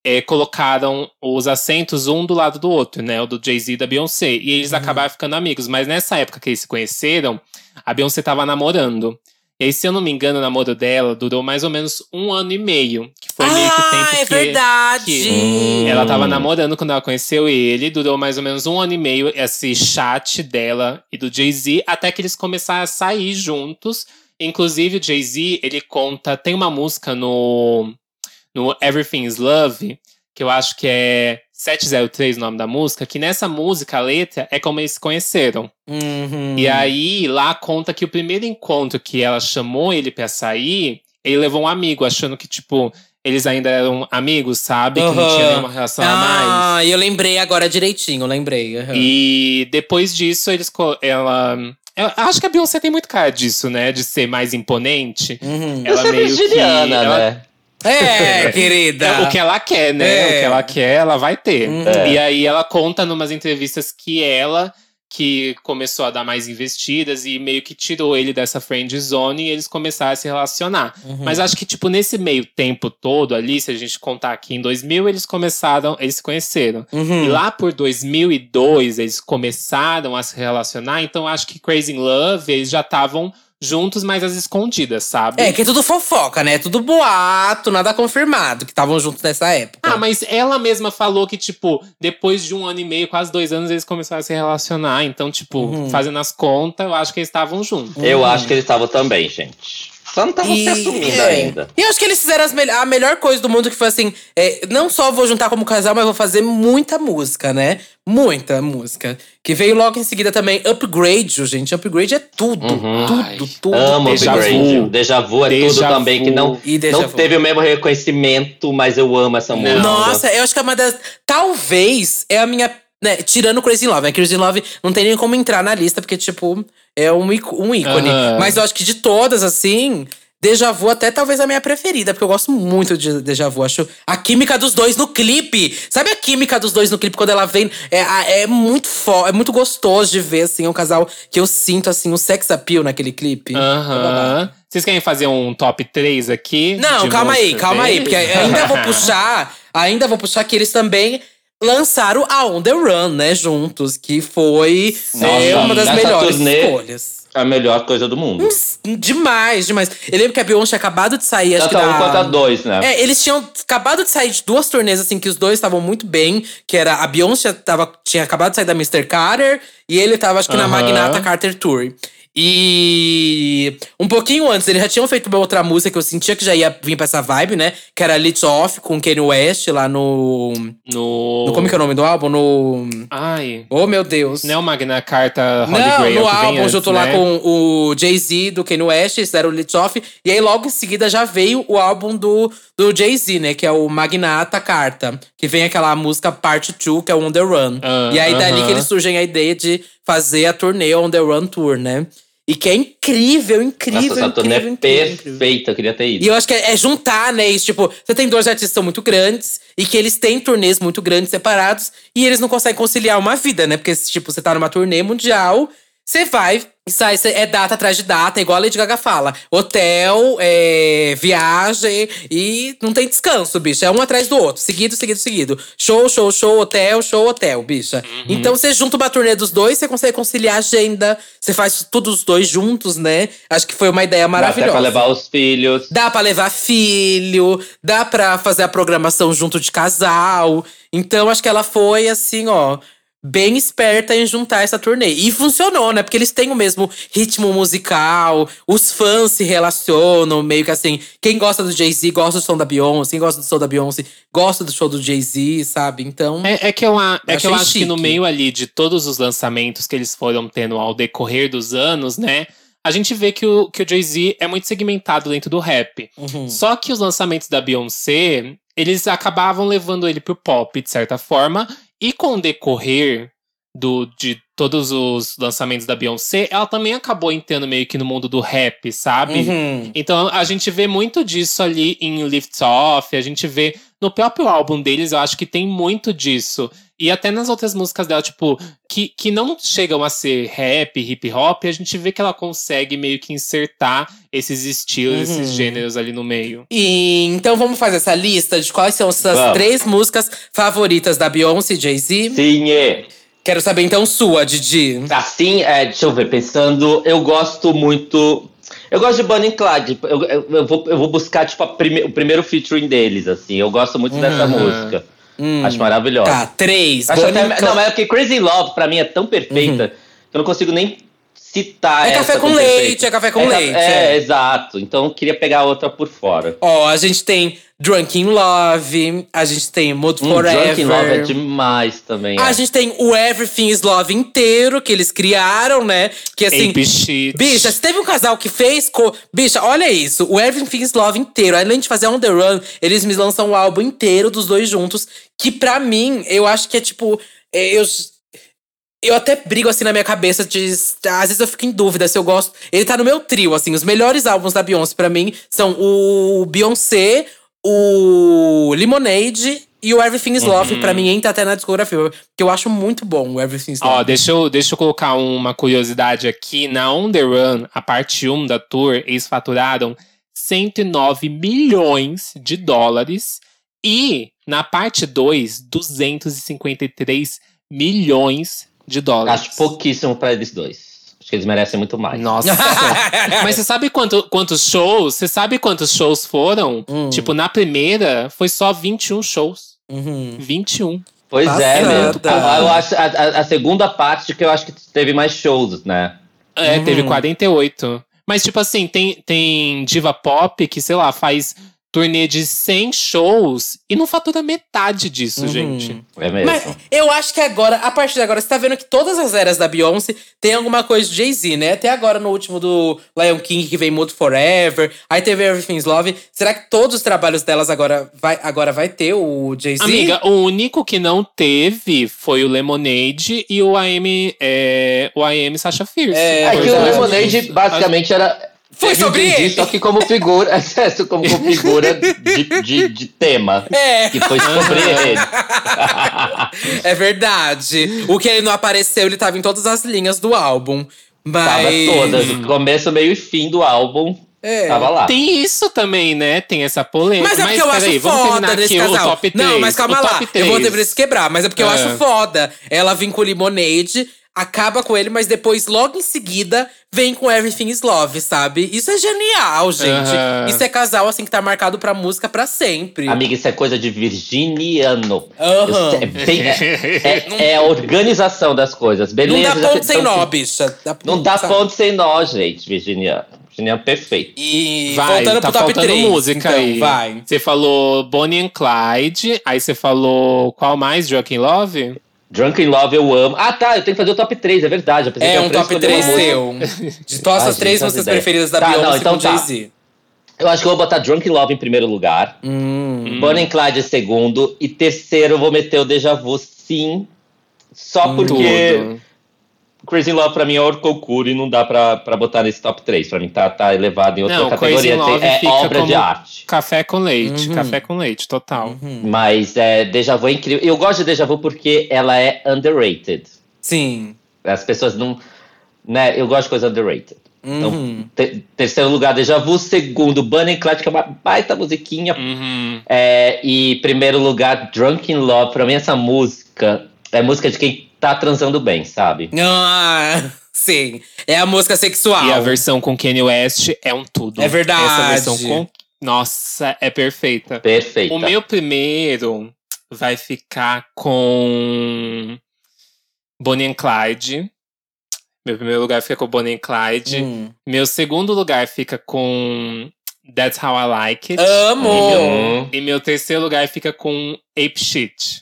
é, colocaram os assentos um do lado do outro, né? O do Jay-Z e da Beyoncé. E eles acabaram ficando amigos. Mas nessa época que eles se conheceram, a Beyoncé tava namorando. E aí, se eu não me engano, o namoro dela durou mais ou menos um ano e meio. Que foi meio que ah, tempo é que. verdade! que Ela Hum. tava namorando quando ela conheceu ele, durou mais ou menos um ano e meio esse chat dela e do Jay-Z, até que eles começaram a sair juntos. Inclusive, o Jay-Z, ele conta. Tem uma música no, no Everything's Love, que eu acho que é 703 o nome da música, que nessa música, a letra é como eles se conheceram. Uhum. E aí, lá conta que o primeiro encontro que ela chamou ele pra sair, ele levou um amigo, achando que, tipo, eles ainda eram amigos, sabe? Que não tinha nenhuma relação a mais. Ah, eu lembrei agora direitinho, lembrei. aham. E depois disso, eles. Ela. Eu acho que a Beyoncé tem muito cara disso, né? De ser mais imponente. Uhum. Eu Ela ser meio que- ela- né? É, querida. É o que ela quer, né? É. O que ela quer, ela vai ter. Uhum. É. E aí ela conta numas entrevistas que ela que começou a dar mais investidas e meio que tirou ele dessa friend zone e eles começaram a se relacionar. Uhum. Mas acho que, tipo, nesse meio tempo todo ali, se a gente contar aqui em 2000, eles começaram, eles se conheceram. Uhum. E lá por 2002, eles começaram a se relacionar. Então acho que Crazy in Love, eles já estavam juntos, mas às escondidas, sabe? É, que é tudo fofoca, né? Tudo boato, nada confirmado, que estavam juntos nessa época. Ah, mas ela mesma falou que, tipo, depois de um ano e meio, quase dois anos, eles começaram a se relacionar. Então, tipo, Uhum. fazendo as contas, eu acho que eles estavam juntos. Eu acho que eles estavam também, gente. Só não estavam se assumindo é. ainda. E eu acho que eles fizeram as mel- a melhor coisa do mundo, que foi assim: é, não só vou juntar como casal, mas vou fazer muita música, né? Muita música. Que veio logo em seguida também Upgrade, gente. Upgrade é tudo. Uhum. Tudo, Ai, tudo. Amo Déjà Upgrade. vu. Deja Vu é Déjà tudo também, que não, vu. E Deja não Vu. teve o mesmo reconhecimento, mas eu amo essa música. Nossa, eu acho que é uma das. Talvez é a minha. Né, tirando Crazy Love. né? Crazy Love não tem nem como entrar na lista, porque, tipo, é um, um ícone. Mas eu acho que de todas, assim. Deja Vu até talvez a minha preferida, porque eu gosto muito de Deja Vu. Acho a química dos dois no clipe. Sabe a química dos dois no clipe quando ela vem? É, é muito fo é muito gostoso de ver, assim, um casal que eu sinto, assim, o sex appeal naquele clipe. Aham. Vocês querem fazer um top 3 aqui? Não, calma aí, calma aí, porque ainda vou puxar, ainda vou puxar que eles também lançaram a On The Run, né, juntos, que foi Nossa, é, uma das melhores turnê- escolhas. A melhor coisa do mundo. Demais, demais. Eu lembro que a Beyoncé tinha acabado de sair, acho que um da... quanto a dois, né? É, eles tinham acabado de sair de duas turnês, assim, que os dois estavam muito bem. Que era a Beyoncé tava, tinha acabado de sair da Mr. Carter e ele tava, acho que, na Aham. Magnata Carter Tour. E um pouquinho antes, eles já tinham feito uma outra música que eu sentia que já ia vir pra essa vibe, né? Que era Lit Off com Kanye West lá no. No. no como que é o nome do álbum? No. Ai. Oh, meu Deus. Não é o Magna Carta Holy Não, Grail no que vem álbum, antes, junto lá né? com o Jay-Z do Kanye West, eles deram o Lit Off. E aí, logo em seguida, já veio o álbum do, do Jay-Z, né? Que é o Magnata Carta. Que vem aquela música Part 2, que é o On The Run. Ah, e aí, dali aham. que eles surgem a ideia de fazer a turnê On The Run Tour, né? E que é incrível, incrível, Nossa, essa turnê é perfeita, eu queria ter ido. E eu acho que é, é juntar, né? Isso, tipo, você tem dois artistas que são muito grandes e que eles têm turnês muito grandes separados e eles não conseguem conciliar uma vida, né? Porque, tipo, você tá numa turnê mundial, você vai sai, é data atrás de data, igual a Lady Gaga fala. Hotel, é, viagem e não tem descanso, bicho. É um atrás do outro, seguido, seguido, seguido. Show, show, show, hotel, show, hotel, bicha. Então você junta uma turnê dos dois, você consegue conciliar a agenda, você faz tudo os dois juntos, né? Acho que foi uma ideia Dá maravilhosa. pra levar os filhos. Dá pra levar filho, dá pra fazer a programação junto de casal. Então, acho que ela foi assim, ó, bem esperta em juntar essa turnê. E funcionou, né? Porque eles têm o mesmo ritmo musical, os fãs se relacionam, meio que assim. Quem gosta do Jay-Z gosta do som da Beyoncé, quem gosta do som da Beyoncé gosta do show do Jay-Z, sabe? Então. É, é que eu, a- é que eu acho que no meio ali de todos os lançamentos que eles foram tendo ao decorrer dos anos, né? A gente vê que o, que o Jay-Z é muito segmentado dentro do rap. Uhum. Só que os lançamentos da Beyoncé, eles acabavam levando ele pro pop, de certa forma. E com o decorrer do, de todos os lançamentos da Beyoncé, ela também acabou entrando meio que no mundo do rap, sabe? Uhum. Então a gente vê muito disso ali em Lift Off, a gente vê no próprio álbum deles, eu acho que tem muito disso. E até nas outras músicas dela, tipo, que, que não chegam a ser rap, hip hop, a gente vê que ela consegue meio que insertar esses estilos, Uhum. esses gêneros ali no meio. E então vamos fazer essa lista de quais são essas Vamos. três músicas favoritas da Beyoncé e Jay-Z. Sim, é. Quero saber então sua, Didi. Assim, é, deixa eu ver, pensando, eu gosto muito. Eu gosto de Bonnie Clyde. Eu, eu, eu vou, eu vou buscar, tipo, prime- o primeiro featuring deles, assim. Eu gosto muito dessa Uhum. Música. Acho maravilhosa. Tá, três. Acho até, não, mas é porque Crazy Love, pra mim, é tão perfeita Uhum. que eu não consigo nem citar É essa café com leite, feito. é café com ca- leite, É, é. exato. Então eu queria pegar outra por fora. Ó, a gente tem Drunk in Love, a gente tem Mood Um Forever. Drunk in Love é demais também. A é. gente tem o Everything is Love inteiro, que eles criaram, né? Que assim. Bicha, se teve um casal que fez. Co... Bicha, olha isso. O Everything is Love inteiro. Além de fazer On The Run, eles me lançam o álbum inteiro dos dois juntos. Que pra mim, eu acho que é tipo. é, Eu, eu até brigo assim na minha cabeça de. Às vezes eu fico em dúvida se eu gosto. Ele tá no meu trio, assim. Os melhores álbuns da Beyoncé pra mim são o Beyoncé, o Lemonade. E o Everything is Love, pra mim, entra até na discografia. Porque eu acho muito bom o Everything is Love. Ó, deixa eu, deixa eu colocar uma curiosidade aqui. Na On The Run, a parte 1 da tour, eles faturaram 109 milhões de dólares. E na parte 2, 253 milhões de dólares. Acho pouquíssimo pra eles dois. Que eles merecem muito mais. Nossa. Mas você sabe quanto, quantos shows? Você sabe quantos shows foram? Hum. Tipo, na primeira foi só 21 shows. Uhum. 21. Pois é, mesmo. Passada. Eu acho a, a- a segunda parte que eu acho que teve mais shows, né? É, Uhum. teve 48. Mas, tipo assim, tem, tem diva pop que, sei lá, faz turnê de 100 shows e não fatura metade disso, Uhum. gente. É mesmo. Mas eu acho que agora, a partir de agora, você tá vendo que todas as eras da Beyoncé tem alguma coisa de Jay-Z, né? Até agora no último do Lion King, que vem Mood Forever. Aí teve Everything's Love. Será que todos os trabalhos delas agora vai, agora vai ter o Jay-Z? Amiga, o único que não teve foi o Lemonade e o AM, é, o AM Sasha Fierce. É, É que o verdade. Lemonade basicamente era. Foi sobre Jay-Z, ele. Só que como figura. Excesso como figura de, de, de tema. É, Que foi sobre ele. é verdade. O que ele não apareceu, ele tava em todas as linhas do álbum. Mas. Tava todas. O começo, meio e fim do álbum. É. Tava lá. Tem isso também, né? Tem essa polêmica. Mas é porque eu peraí, acho vamos foda o casal. top 3. Não, mas calma lá. top Eu vou 3. ter se quebrar, mas é porque eu É. acho foda. Ela vem com o Lemonade, acaba com ele, mas depois, logo em seguida, vem com Everything is Love, sabe? Isso é genial, gente. Aham. Isso é casal, assim, que tá marcado pra música pra sempre. Amiga, isso é coisa de virginiano. Aham. É, bem- é- é- é a organização das coisas. Não Beleza? dá já ponto sem então, nó, bicha. Dá- Não dá sabe? ponto sem nó, gente, virginiano. Virginiano perfeito. E Vai, voltando tá pro top faltando 3. música então, aí. vai. Você falou Bonnie and Clyde, aí você falou qual mais? In Love? Drunk in Love eu amo. Ah, tá, eu tenho que fazer o top 3, é verdade. Eu É um top escolher 3 uma música. seu. De todas as três músicas preferidas da Tá, Beyoncé não, então com tá. Jay-Z. Eu acho que eu vou botar Drunk in Love em primeiro lugar. Hum. Bonnie Clyde em segundo. E terceiro eu vou meter o Deja Vu, sim. Só porque Tudo. Crazy in Love pra mim é Orcocura e não dá pra, pra botar nesse top 3. Pra mim tá, tá elevado em outra Não, categoria. Crazy Love é fica obra de arte. Café com leite, Uhum. café com leite, total. Mas é, Deja Vu é incrível. Eu gosto de Deja Vu porque ela é underrated. Sim. As pessoas não. Né, eu gosto de coisa underrated. Então, Uhum. te- terceiro lugar, Deja Vu. Segundo, Bunny and Clyde, que é uma baita musiquinha. Uhum. É, e primeiro lugar, Drunk in Love. Pra mim, essa música é música de quem tá transando bem, sabe? Ah, sim. É a música sexual. E a versão com Kanye West é um tudo. É verdade. Essa versão com. Nossa, é perfeita. Perfeita. O meu primeiro vai ficar com Bonnie and Clyde. Meu primeiro lugar fica com Bonnie and Clyde. Hum. Meu segundo lugar fica com That's How I Like It. Amo! Hum, E meu terceiro lugar fica com Ape Shit.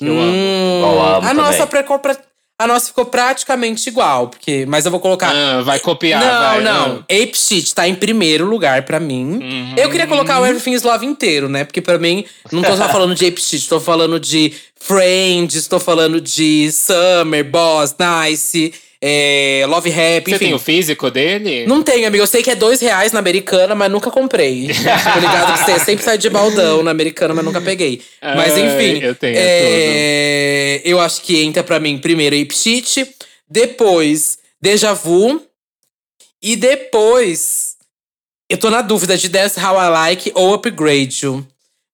Eu amo. Hum. Eu amo a, nossa pra- a nossa ficou praticamente igual, porque, mas eu vou colocar. Ah, vai copiar, não, vai. não. Ape Shit tá em primeiro lugar pra mim. Uhum. Eu queria colocar o Everything is Love inteiro, né? Porque pra mim, não tô só falando de Ape Shit, tô falando de Friends, tô falando de Summer, Boss, Nice, é, Love Rap, Você enfim. tem o físico dele? Não tenho, amigo. Eu sei que é dois reais na americana, mas nunca comprei. Tô ligado que você sempre sai de baldão na americana, mas nunca peguei. Mas Ai, enfim. eu tenho é, Eu acho que entra pra mim primeiro Ape Shit, depois Deja Vu. E depois. Eu tô na dúvida de That's How I Like ou Upgrade You.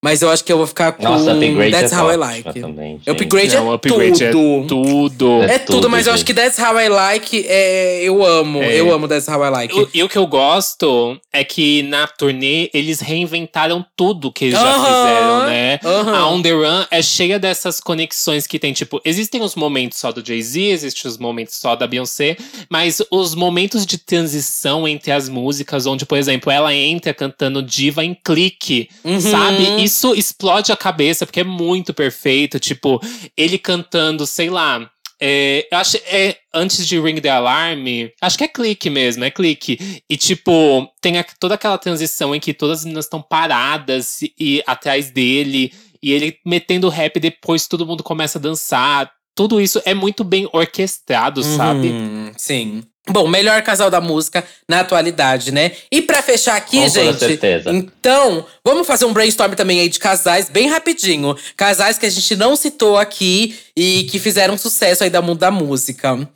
Mas eu acho que eu vou ficar com Nossa, Upgrade That's é How I Like. também, gente. Upgrade Não, é upgrade tudo. é tudo. É É tudo, tudo, mas eu acho gente. que That's How I Like é, eu amo. É. Eu amo That's How I Like. O- E o que eu gosto é que na turnê eles reinventaram tudo que eles já Aham, fizeram, né? aham. A On The Run é cheia dessas conexões que tem, tipo, existem os momentos só do Jay-Z, existem os momentos só da Beyoncé, mas os momentos de transição entre as músicas, onde, por exemplo, ela entra cantando diva em clique, Uhum. sabe? Isso explode a cabeça, porque é muito perfeito. Tipo, ele cantando, sei lá. é, eu acho é antes de Ring the Alarm, acho que é clique mesmo, é clique. E tipo, tem a- toda aquela transição em que todas as meninas estão paradas e, atrás dele, e ele metendo rap, depois todo mundo começa a dançar. Tudo isso é muito bem orquestrado, sabe? Uhum, sim. Bom, melhor casal da música na atualidade, né? E pra fechar aqui, Com gente. certeza. Então, vamos fazer um brainstorm também aí de casais, bem rapidinho. Casais que a gente não citou aqui e que fizeram sucesso aí da mundo da música.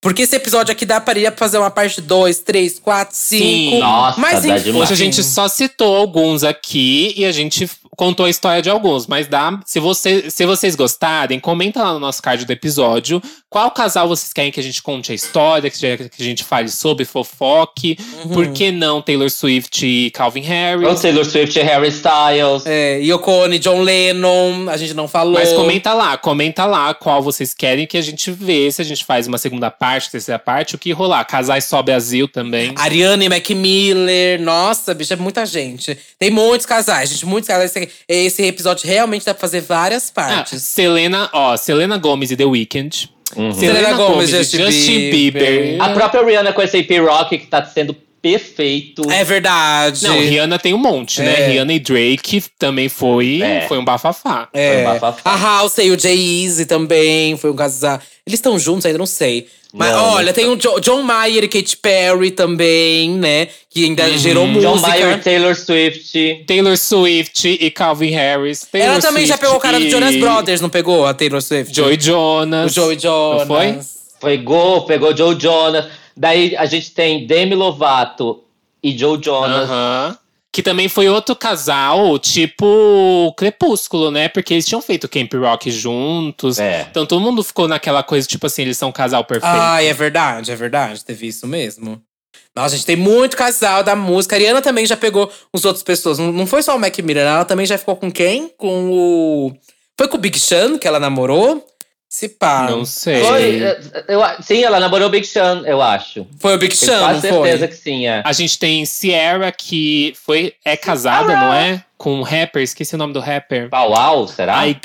Porque esse episódio aqui dá para ir fazer uma parte 2, 3, 4, 5. Sim. Nossa, Mas enfim. Hoje a gente só citou alguns aqui e a gente contou a história de alguns, mas dá, se, você, se vocês gostarem, comenta lá no nosso card do episódio qual casal vocês querem que a gente conte a história, que a que a gente fale sobre fofoque, Uhum. por que não Taylor Swift e Calvin Harris. Ou Taylor Swift e Harry Styles. É, Yoko Ono e John Lennon, a gente não falou. Mas comenta lá, comenta lá qual vocês querem que a gente vê, se a gente faz uma segunda parte, terceira parte, o que rolar. Casais só Brasil também. Ariane Mac Miller, nossa, bicho, é muita gente. Tem muitos casais, gente, muitos casais. Esse, esse episódio realmente dá pra fazer várias Ah, partes. Selena, ó, Selena Gomes e The Weeknd. Uhum. Selena Gomez, e Justin Justin Bieber. Bieber. A própria Rihanna com esse AP Rock que tá sendo perfeito. É verdade. Não, Rihanna tem um monte, né? É. Rihanna e Drake também foi, É. foi um bafafá. É. Foi um bafafá. A House e o Jay-Z também foi um casal. Eles estão juntos ainda, não sei. Mas Não, olha, não tem o Jo- John Mayer e Katy Perry também, né? Que ainda gerou John música. Mayer e Taylor Swift. Taylor Swift e Calvin Harris. Taylor Ela também já Swift pegou o cara do e Jonas Brothers, não pegou? A Taylor Swift? Joey Jonas. O Joey Jonas. Não foi? Pegou, pegou Joe Jonas. Daí a gente tem Demi Lovato e Joe Jonas. Aham. Que também foi outro casal, tipo Crepúsculo, né? Porque eles tinham feito Camp Rock juntos. É. Então todo mundo ficou naquela coisa, tipo assim, eles são um casal perfeito. Ai, é verdade, é verdade. Teve isso mesmo. Nossa, gente, tem muito casal da música. A Ariana também já pegou uns outras pessoas. Não, não foi só o Mac Miller, ela também já ficou com quem? Com o. Foi com o Big Sean que ela namorou? Se pá. Não sei. Foi, eh, eu, sim, ela namorou o Big Sean, eu acho. Foi o Big Tenho Sean, não quase certeza foi? que sim, é. A gente tem Sierra, que foi, é casada, não é? Com um rapper, esqueci o nome do rapper. Pau Au, será? Ai,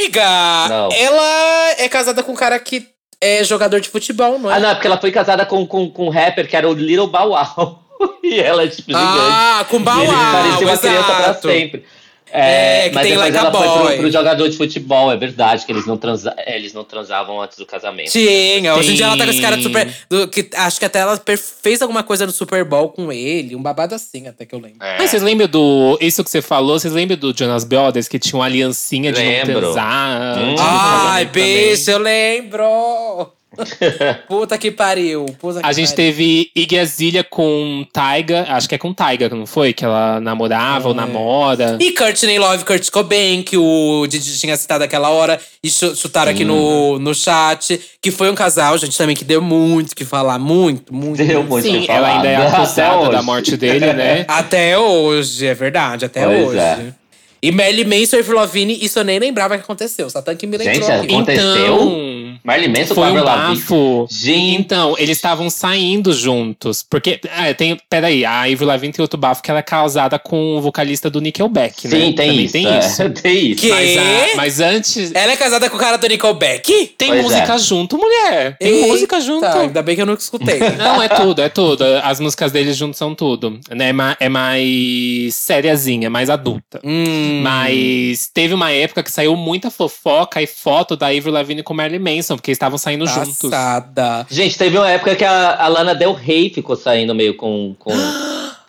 Não. ela é casada com um cara que é jogador de futebol, não é? Ah, não, é porque ela foi casada com, com, com um rapper que era o Little Wow. e ela é tipo gigante. Ah, com e Bow ele parecia uma criança pra sempre. É, que mas tem depois Like a ela foi pro, pro jogador de futebol, é verdade, que eles não, transa é, eles não transavam antes do casamento. Tinha, hoje em dia ela tá com esse cara de Tem. super. do- que, acho que até ela fez alguma coisa no Super Bowl com ele, um babado assim, até que eu lembro. Mas vocês lembram do. Isso que você falou, vocês lembram do Jonas Brothers que tinha uma aliancinha de Lembro. não transar? Hum. do Ai, bicho, eu lembro! Puta que pariu. Puta que A gente pariu. teve Iggy Azalea com Taiga, acho que é com Taiga, não foi? Que ela namorava ou namora. E Courtney Love, Kurt Cobain, que o Didi tinha citado aquela hora e chu- chutaram aqui no, no chat. Que foi um casal, gente, também que deu muito o que falar. Muito, muito. Deu muito. Sim, que ela falar. ainda é acusada da morte dele, né? Até hoje, é verdade, até Pois hoje. é. E Melly Manson e Avril Lavigne, isso eu nem lembrava que aconteceu. Satã que me lembrou Gente, aqui. Aconteceu? Então, Marley Manson foi um bafo. Gente, Então, eles estavam saindo juntos. Porque, ah, tem, peraí, a Avril Lavigne tem outro bafo que ela é casada com o vocalista do Nickelback, né? sim, tem Também isso. tem é, isso. tem isso. Que? Mas, a- mas antes, Ela é casada com o cara do Nickelback? tem Pois música é. junto, mulher. Tem Eita, música junto. Ainda bem que eu nunca escutei. Não, é tudo, é tudo. As músicas deles juntos são tudo. Né? É, é mais sériazinha, mais adulta. hum. Mas teve uma época que saiu muita fofoca e foto da Avril Lavigne com Marilyn Manson, porque eles estavam saindo juntos. Passada. Gente, teve uma época que a, a Lana Del Rey ficou saindo meio com. com...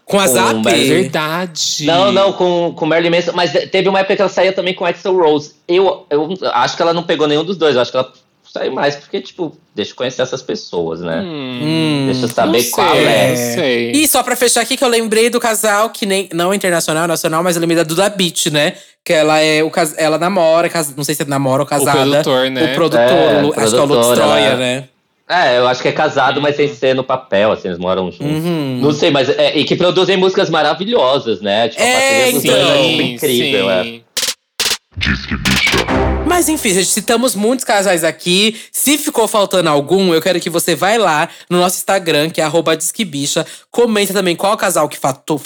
Com a Com Zap? Marilyn- É verdade. Não, não, com, com Marilyn Manson. Mas teve uma época que ela saía também com Axel Rose. Eu, eu acho que ela não pegou nenhum dos dois. Eu acho que ela sair mais, porque, tipo, deixa eu conhecer essas pessoas, né? Hum, deixa eu saber não qual sei, é. não sei. E só pra fechar aqui, que eu lembrei do casal que nem. Não internacional, nacional, mas eu lembrei da Duda Beat, né? Que ela é o cas- ela namora, cas- não sei se é namora ou casada. produtor, né? O produtor, É, o acho que é o Lu produtor, Destroyer, ela- né? É, eu acho que é casado, mas sem ser no papel, assim, eles moram juntos. Uhum. Não sei, mas. É, e que produzem músicas maravilhosas, né? Tipo, É, a parceria dos dois é então. tipo, incrível, é. sim. Mas enfim, gente, citamos muitos casais aqui. Se ficou faltando algum, eu quero que você vá lá no nosso Instagram, que é Disquebicha. Comenta também qual casal que faltou,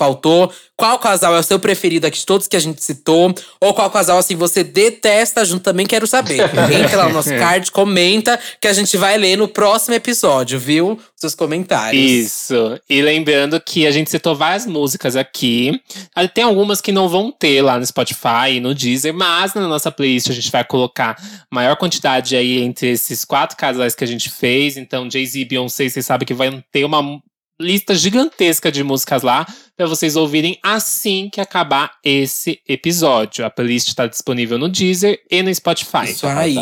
qual casal é o seu preferido aqui de todos que a gente citou, ou qual casal, assim, você detesta junto também, quero saber. Entra lá no nosso card, comenta, que a gente vai ler no próximo episódio, viu? Seus comentários. Isso. E lembrando que a gente citou várias músicas aqui. Ah, Tem algumas que não vão ter lá no Spotify e no Deezer, mas na nossa playlist a gente vai colocar maior quantidade aí entre esses quatro casais que a gente fez. Então, Jay-Z e Beyoncé, vocês sabem que vai ter uma lista gigantesca de músicas lá para vocês ouvirem assim que acabar esse episódio. A playlist está disponível no Deezer e no Spotify. Isso aí.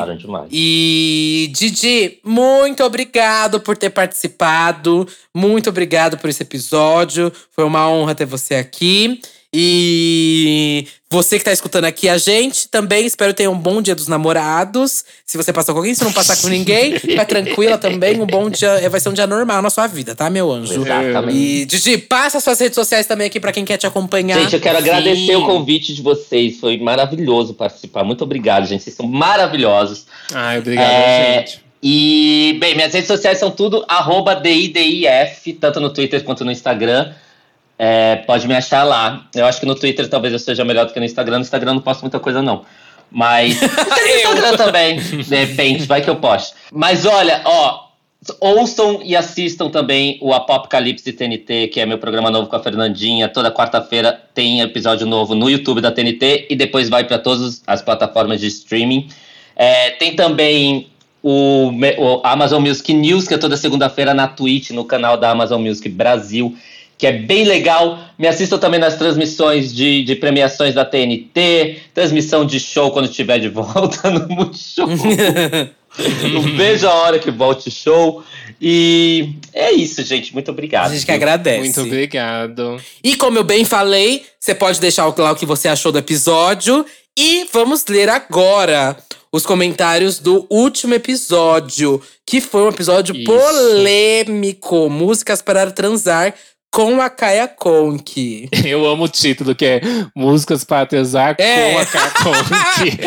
E Didi, muito obrigado por ter participado. Muito obrigado por esse episódio. Foi uma honra ter você aqui. E você que tá escutando aqui a gente, também espero ter um bom dia dos namorados. Se você passar com alguém, se não passar com ninguém, fica tranquila também. Um bom dia, vai ser um dia normal na sua vida, tá, meu anjo? Exatamente. E Didi, passa suas redes sociais também aqui pra quem quer te acompanhar. Gente, eu quero Sim. agradecer o convite de vocês. Foi maravilhoso participar. Muito obrigado, gente. Vocês são maravilhosos. Ai, obrigado, É, gente. E, bem, minhas redes sociais são tudo arroba DIDIF, tanto no Twitter quanto no Instagram. É, pode me achar lá. Eu acho que no Twitter talvez eu seja melhor do que no Instagram. No Instagram não posto muita coisa, não. Mas no Instagram também, de repente, vai que eu posto. Mas olha, ó, ouçam e assistam também o Apocalipse TNT, que é meu programa novo com a Fernandinha. Toda quarta-feira tem episódio novo no YouTube da TNT e depois vai para todas as plataformas de streaming. É, tem também o, o Amazon Music News, que é toda segunda-feira na Twitch, no canal da Amazon Music Brasil, que é bem legal. Me assistam também nas transmissões de, de premiações da TNT, transmissão de show quando estiver de volta no Multishow. Não vejo a hora que volte show. E é isso, gente. Muito obrigado. A gente que agradece. Muito obrigado. E como eu bem falei, você pode deixar lá o que você achou do episódio. E vamos ler agora os comentários do último episódio, que foi um episódio Isso. polêmico. Músicas para transar com a Kaya Conk. Eu amo o título, que é Músicas para Transar É. com a Kakonk.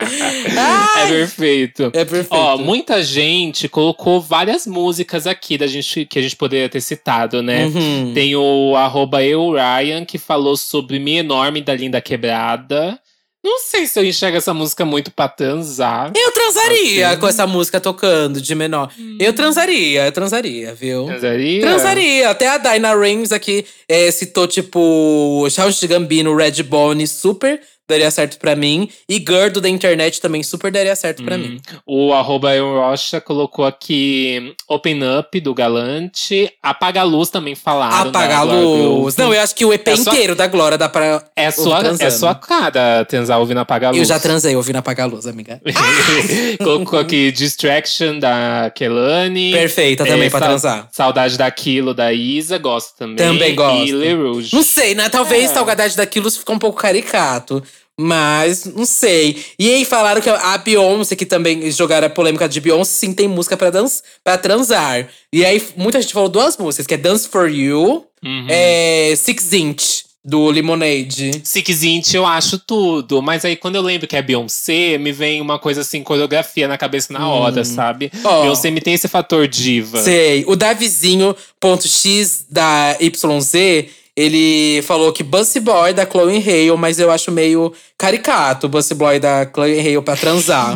é perfeito. É perfeito. Ó, muita gente colocou várias músicas aqui da gente, que a gente poderia ter citado, né? Uhum. Tem o arroba eu, Ryan, que falou sobre Mi Enorme da Linda Quebrada. Não sei se eu enxergo essa música muito pra transar. Eu transaria Assim. com essa música tocando de menor. Eu transaria, eu transaria, viu? Transaria? Transaria. Até a Dinah Reigns aqui é, citou, tipo, Charles de Gambino, Red Bone, super daria certo pra mim. E Gordo da internet também super daria certo pra mim. O arroba Rocha colocou aqui Open Up do Galante. Apaga a Luz também falaram. Apagar a da Glória luz. Não, eu acho que o EP É inteiro da Glória dá pra. É sua, transando. é sua cara transar ouvindo Apaga a Luz. Eu já transei ouvindo apagar a luz, amiga. Colocou aqui Distraction da Kelani. Perfeita também pra sa- transar. Saudade daquilo da Isa, gosto também. Também gosto. E Le Rouge. Não sei, né? Talvez É. Salgadade daquilo fica um pouco caricato. Mas, não sei. E aí falaram que a Beyoncé, que também jogaram a polêmica de Beyoncé, sim tem música pra, dança, pra transar. E aí muita gente falou duas músicas, que é Dance For You, Uhum. é Six Inch, do Lemonade. Six Inch eu acho tudo, mas aí quando eu lembro que é Beyoncé, me vem uma coisa assim, coreografia na cabeça na hora, sabe? Hum. Ó. Beyoncé me tem esse fator diva. Sei. O Davizinho.x da YZ, ele falou que Bussy Boy da Chloe Hale, mas eu acho meio caricato o Bussy Boy da Chloe Hale pra transar.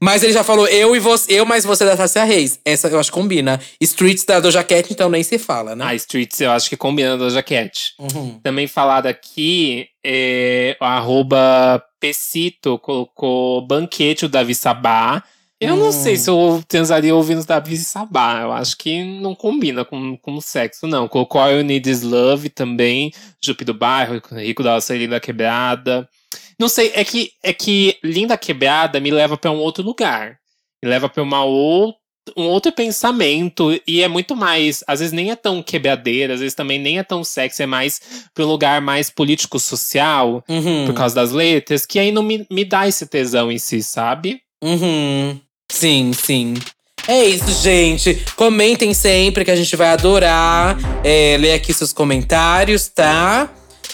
mas ele já falou eu e você, eu mais você da Tássia Reis. Essa eu acho que combina. Streets da Doja Cat, então nem se fala, né? A Streets eu acho que combina da jaquete. Uhum. Também falado aqui, é, o arroba Pecito colocou Banquete, o Davi Sabá. Eu não Hum. sei se eu transaria ouvindo Davi Sabá. Eu acho que não combina com, com sexo, não. Colocou All Need Is Love também. Jupe do Bairro, Rico da Celina Quebrada. Não sei, é que, é que Linda Quebrada me leva para um outro lugar. Me leva para uma outra um outro pensamento e é muito mais, às vezes nem é tão quebradeira, às vezes também nem é tão sexy, é mais para um lugar mais político-social, Uhum. por causa das letras, que aí não me, me dá esse tesão em si, sabe? Uhum. Sim, sim. É isso, gente. Comentem sempre que a gente vai adorar é, ler aqui seus comentários, tá?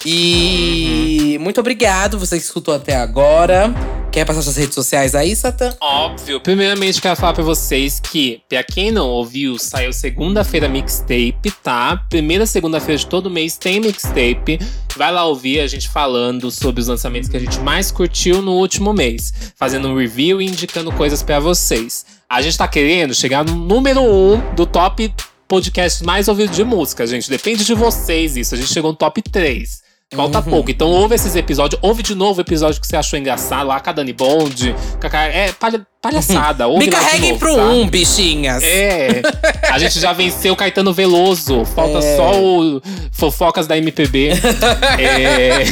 E muito obrigado, você que escutou até agora. Quer passar suas redes sociais aí, Satã? Óbvio. Primeiramente, quero falar pra vocês que, pra quem não ouviu, saiu segunda-feira mixtape, tá? Primeira segunda-feira de todo mês tem mixtape. Vai lá ouvir a gente falando sobre os lançamentos que a gente mais curtiu no último mês. Fazendo um review e indicando coisas pra vocês. A gente tá querendo chegar no número um do top podcast mais ouvido de música, gente. Depende de vocês isso. A gente chegou no top 3. Falta pouco. Então ouve esses episódios. Ouve de novo o episódio que você achou engraçado lá com a Dani Bond. É palha- palhaçada. Ouve Me carreguem novo, pro tá? um, bichinhas. É. A gente já venceu o Caetano Veloso. Falta É. só o Fofocas da MPB. É.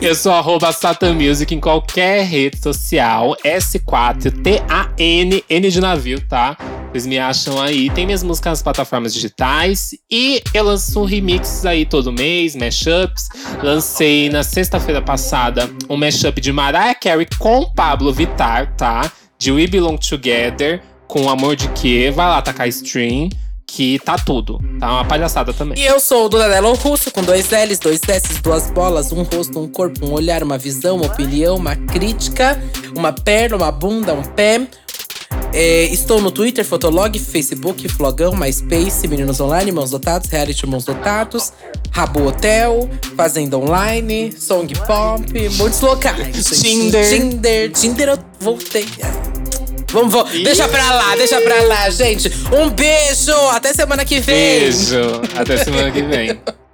Eu sou arroba Satan Music em qualquer rede social. S4T-A-N, N de navio, tá? Vocês me acham aí. Tem minhas músicas nas plataformas digitais. E eu lanço remixes aí todo mês, mashups. Lancei na sexta-feira passada um mashup de Mariah Carey com Pablo Vittar, tá? De We Belong Together, com Amor de Quê. Vai lá tacar stream, que tá tudo. Tá uma palhaçada também. E eu sou o Donatello Russo, com dois L's, dois S's, duas bolas, um rosto, um corpo, um olhar, uma visão, uma opinião, uma crítica, uma perna, uma bunda, um pé. É, estou no Twitter, Fotolog, Facebook, Flogão, MySpace, Meninos Online, Mãos Dotados, Reality Mãos Dotados, Rabo Hotel, Fazenda Online, Song Pop, muitos locais. Tinder. Tinder, Tinder eu voltei. Vamos, vamos. Deixa pra lá, deixa pra lá, gente. Um beijo, até semana que vem. Beijo. Até semana que vem.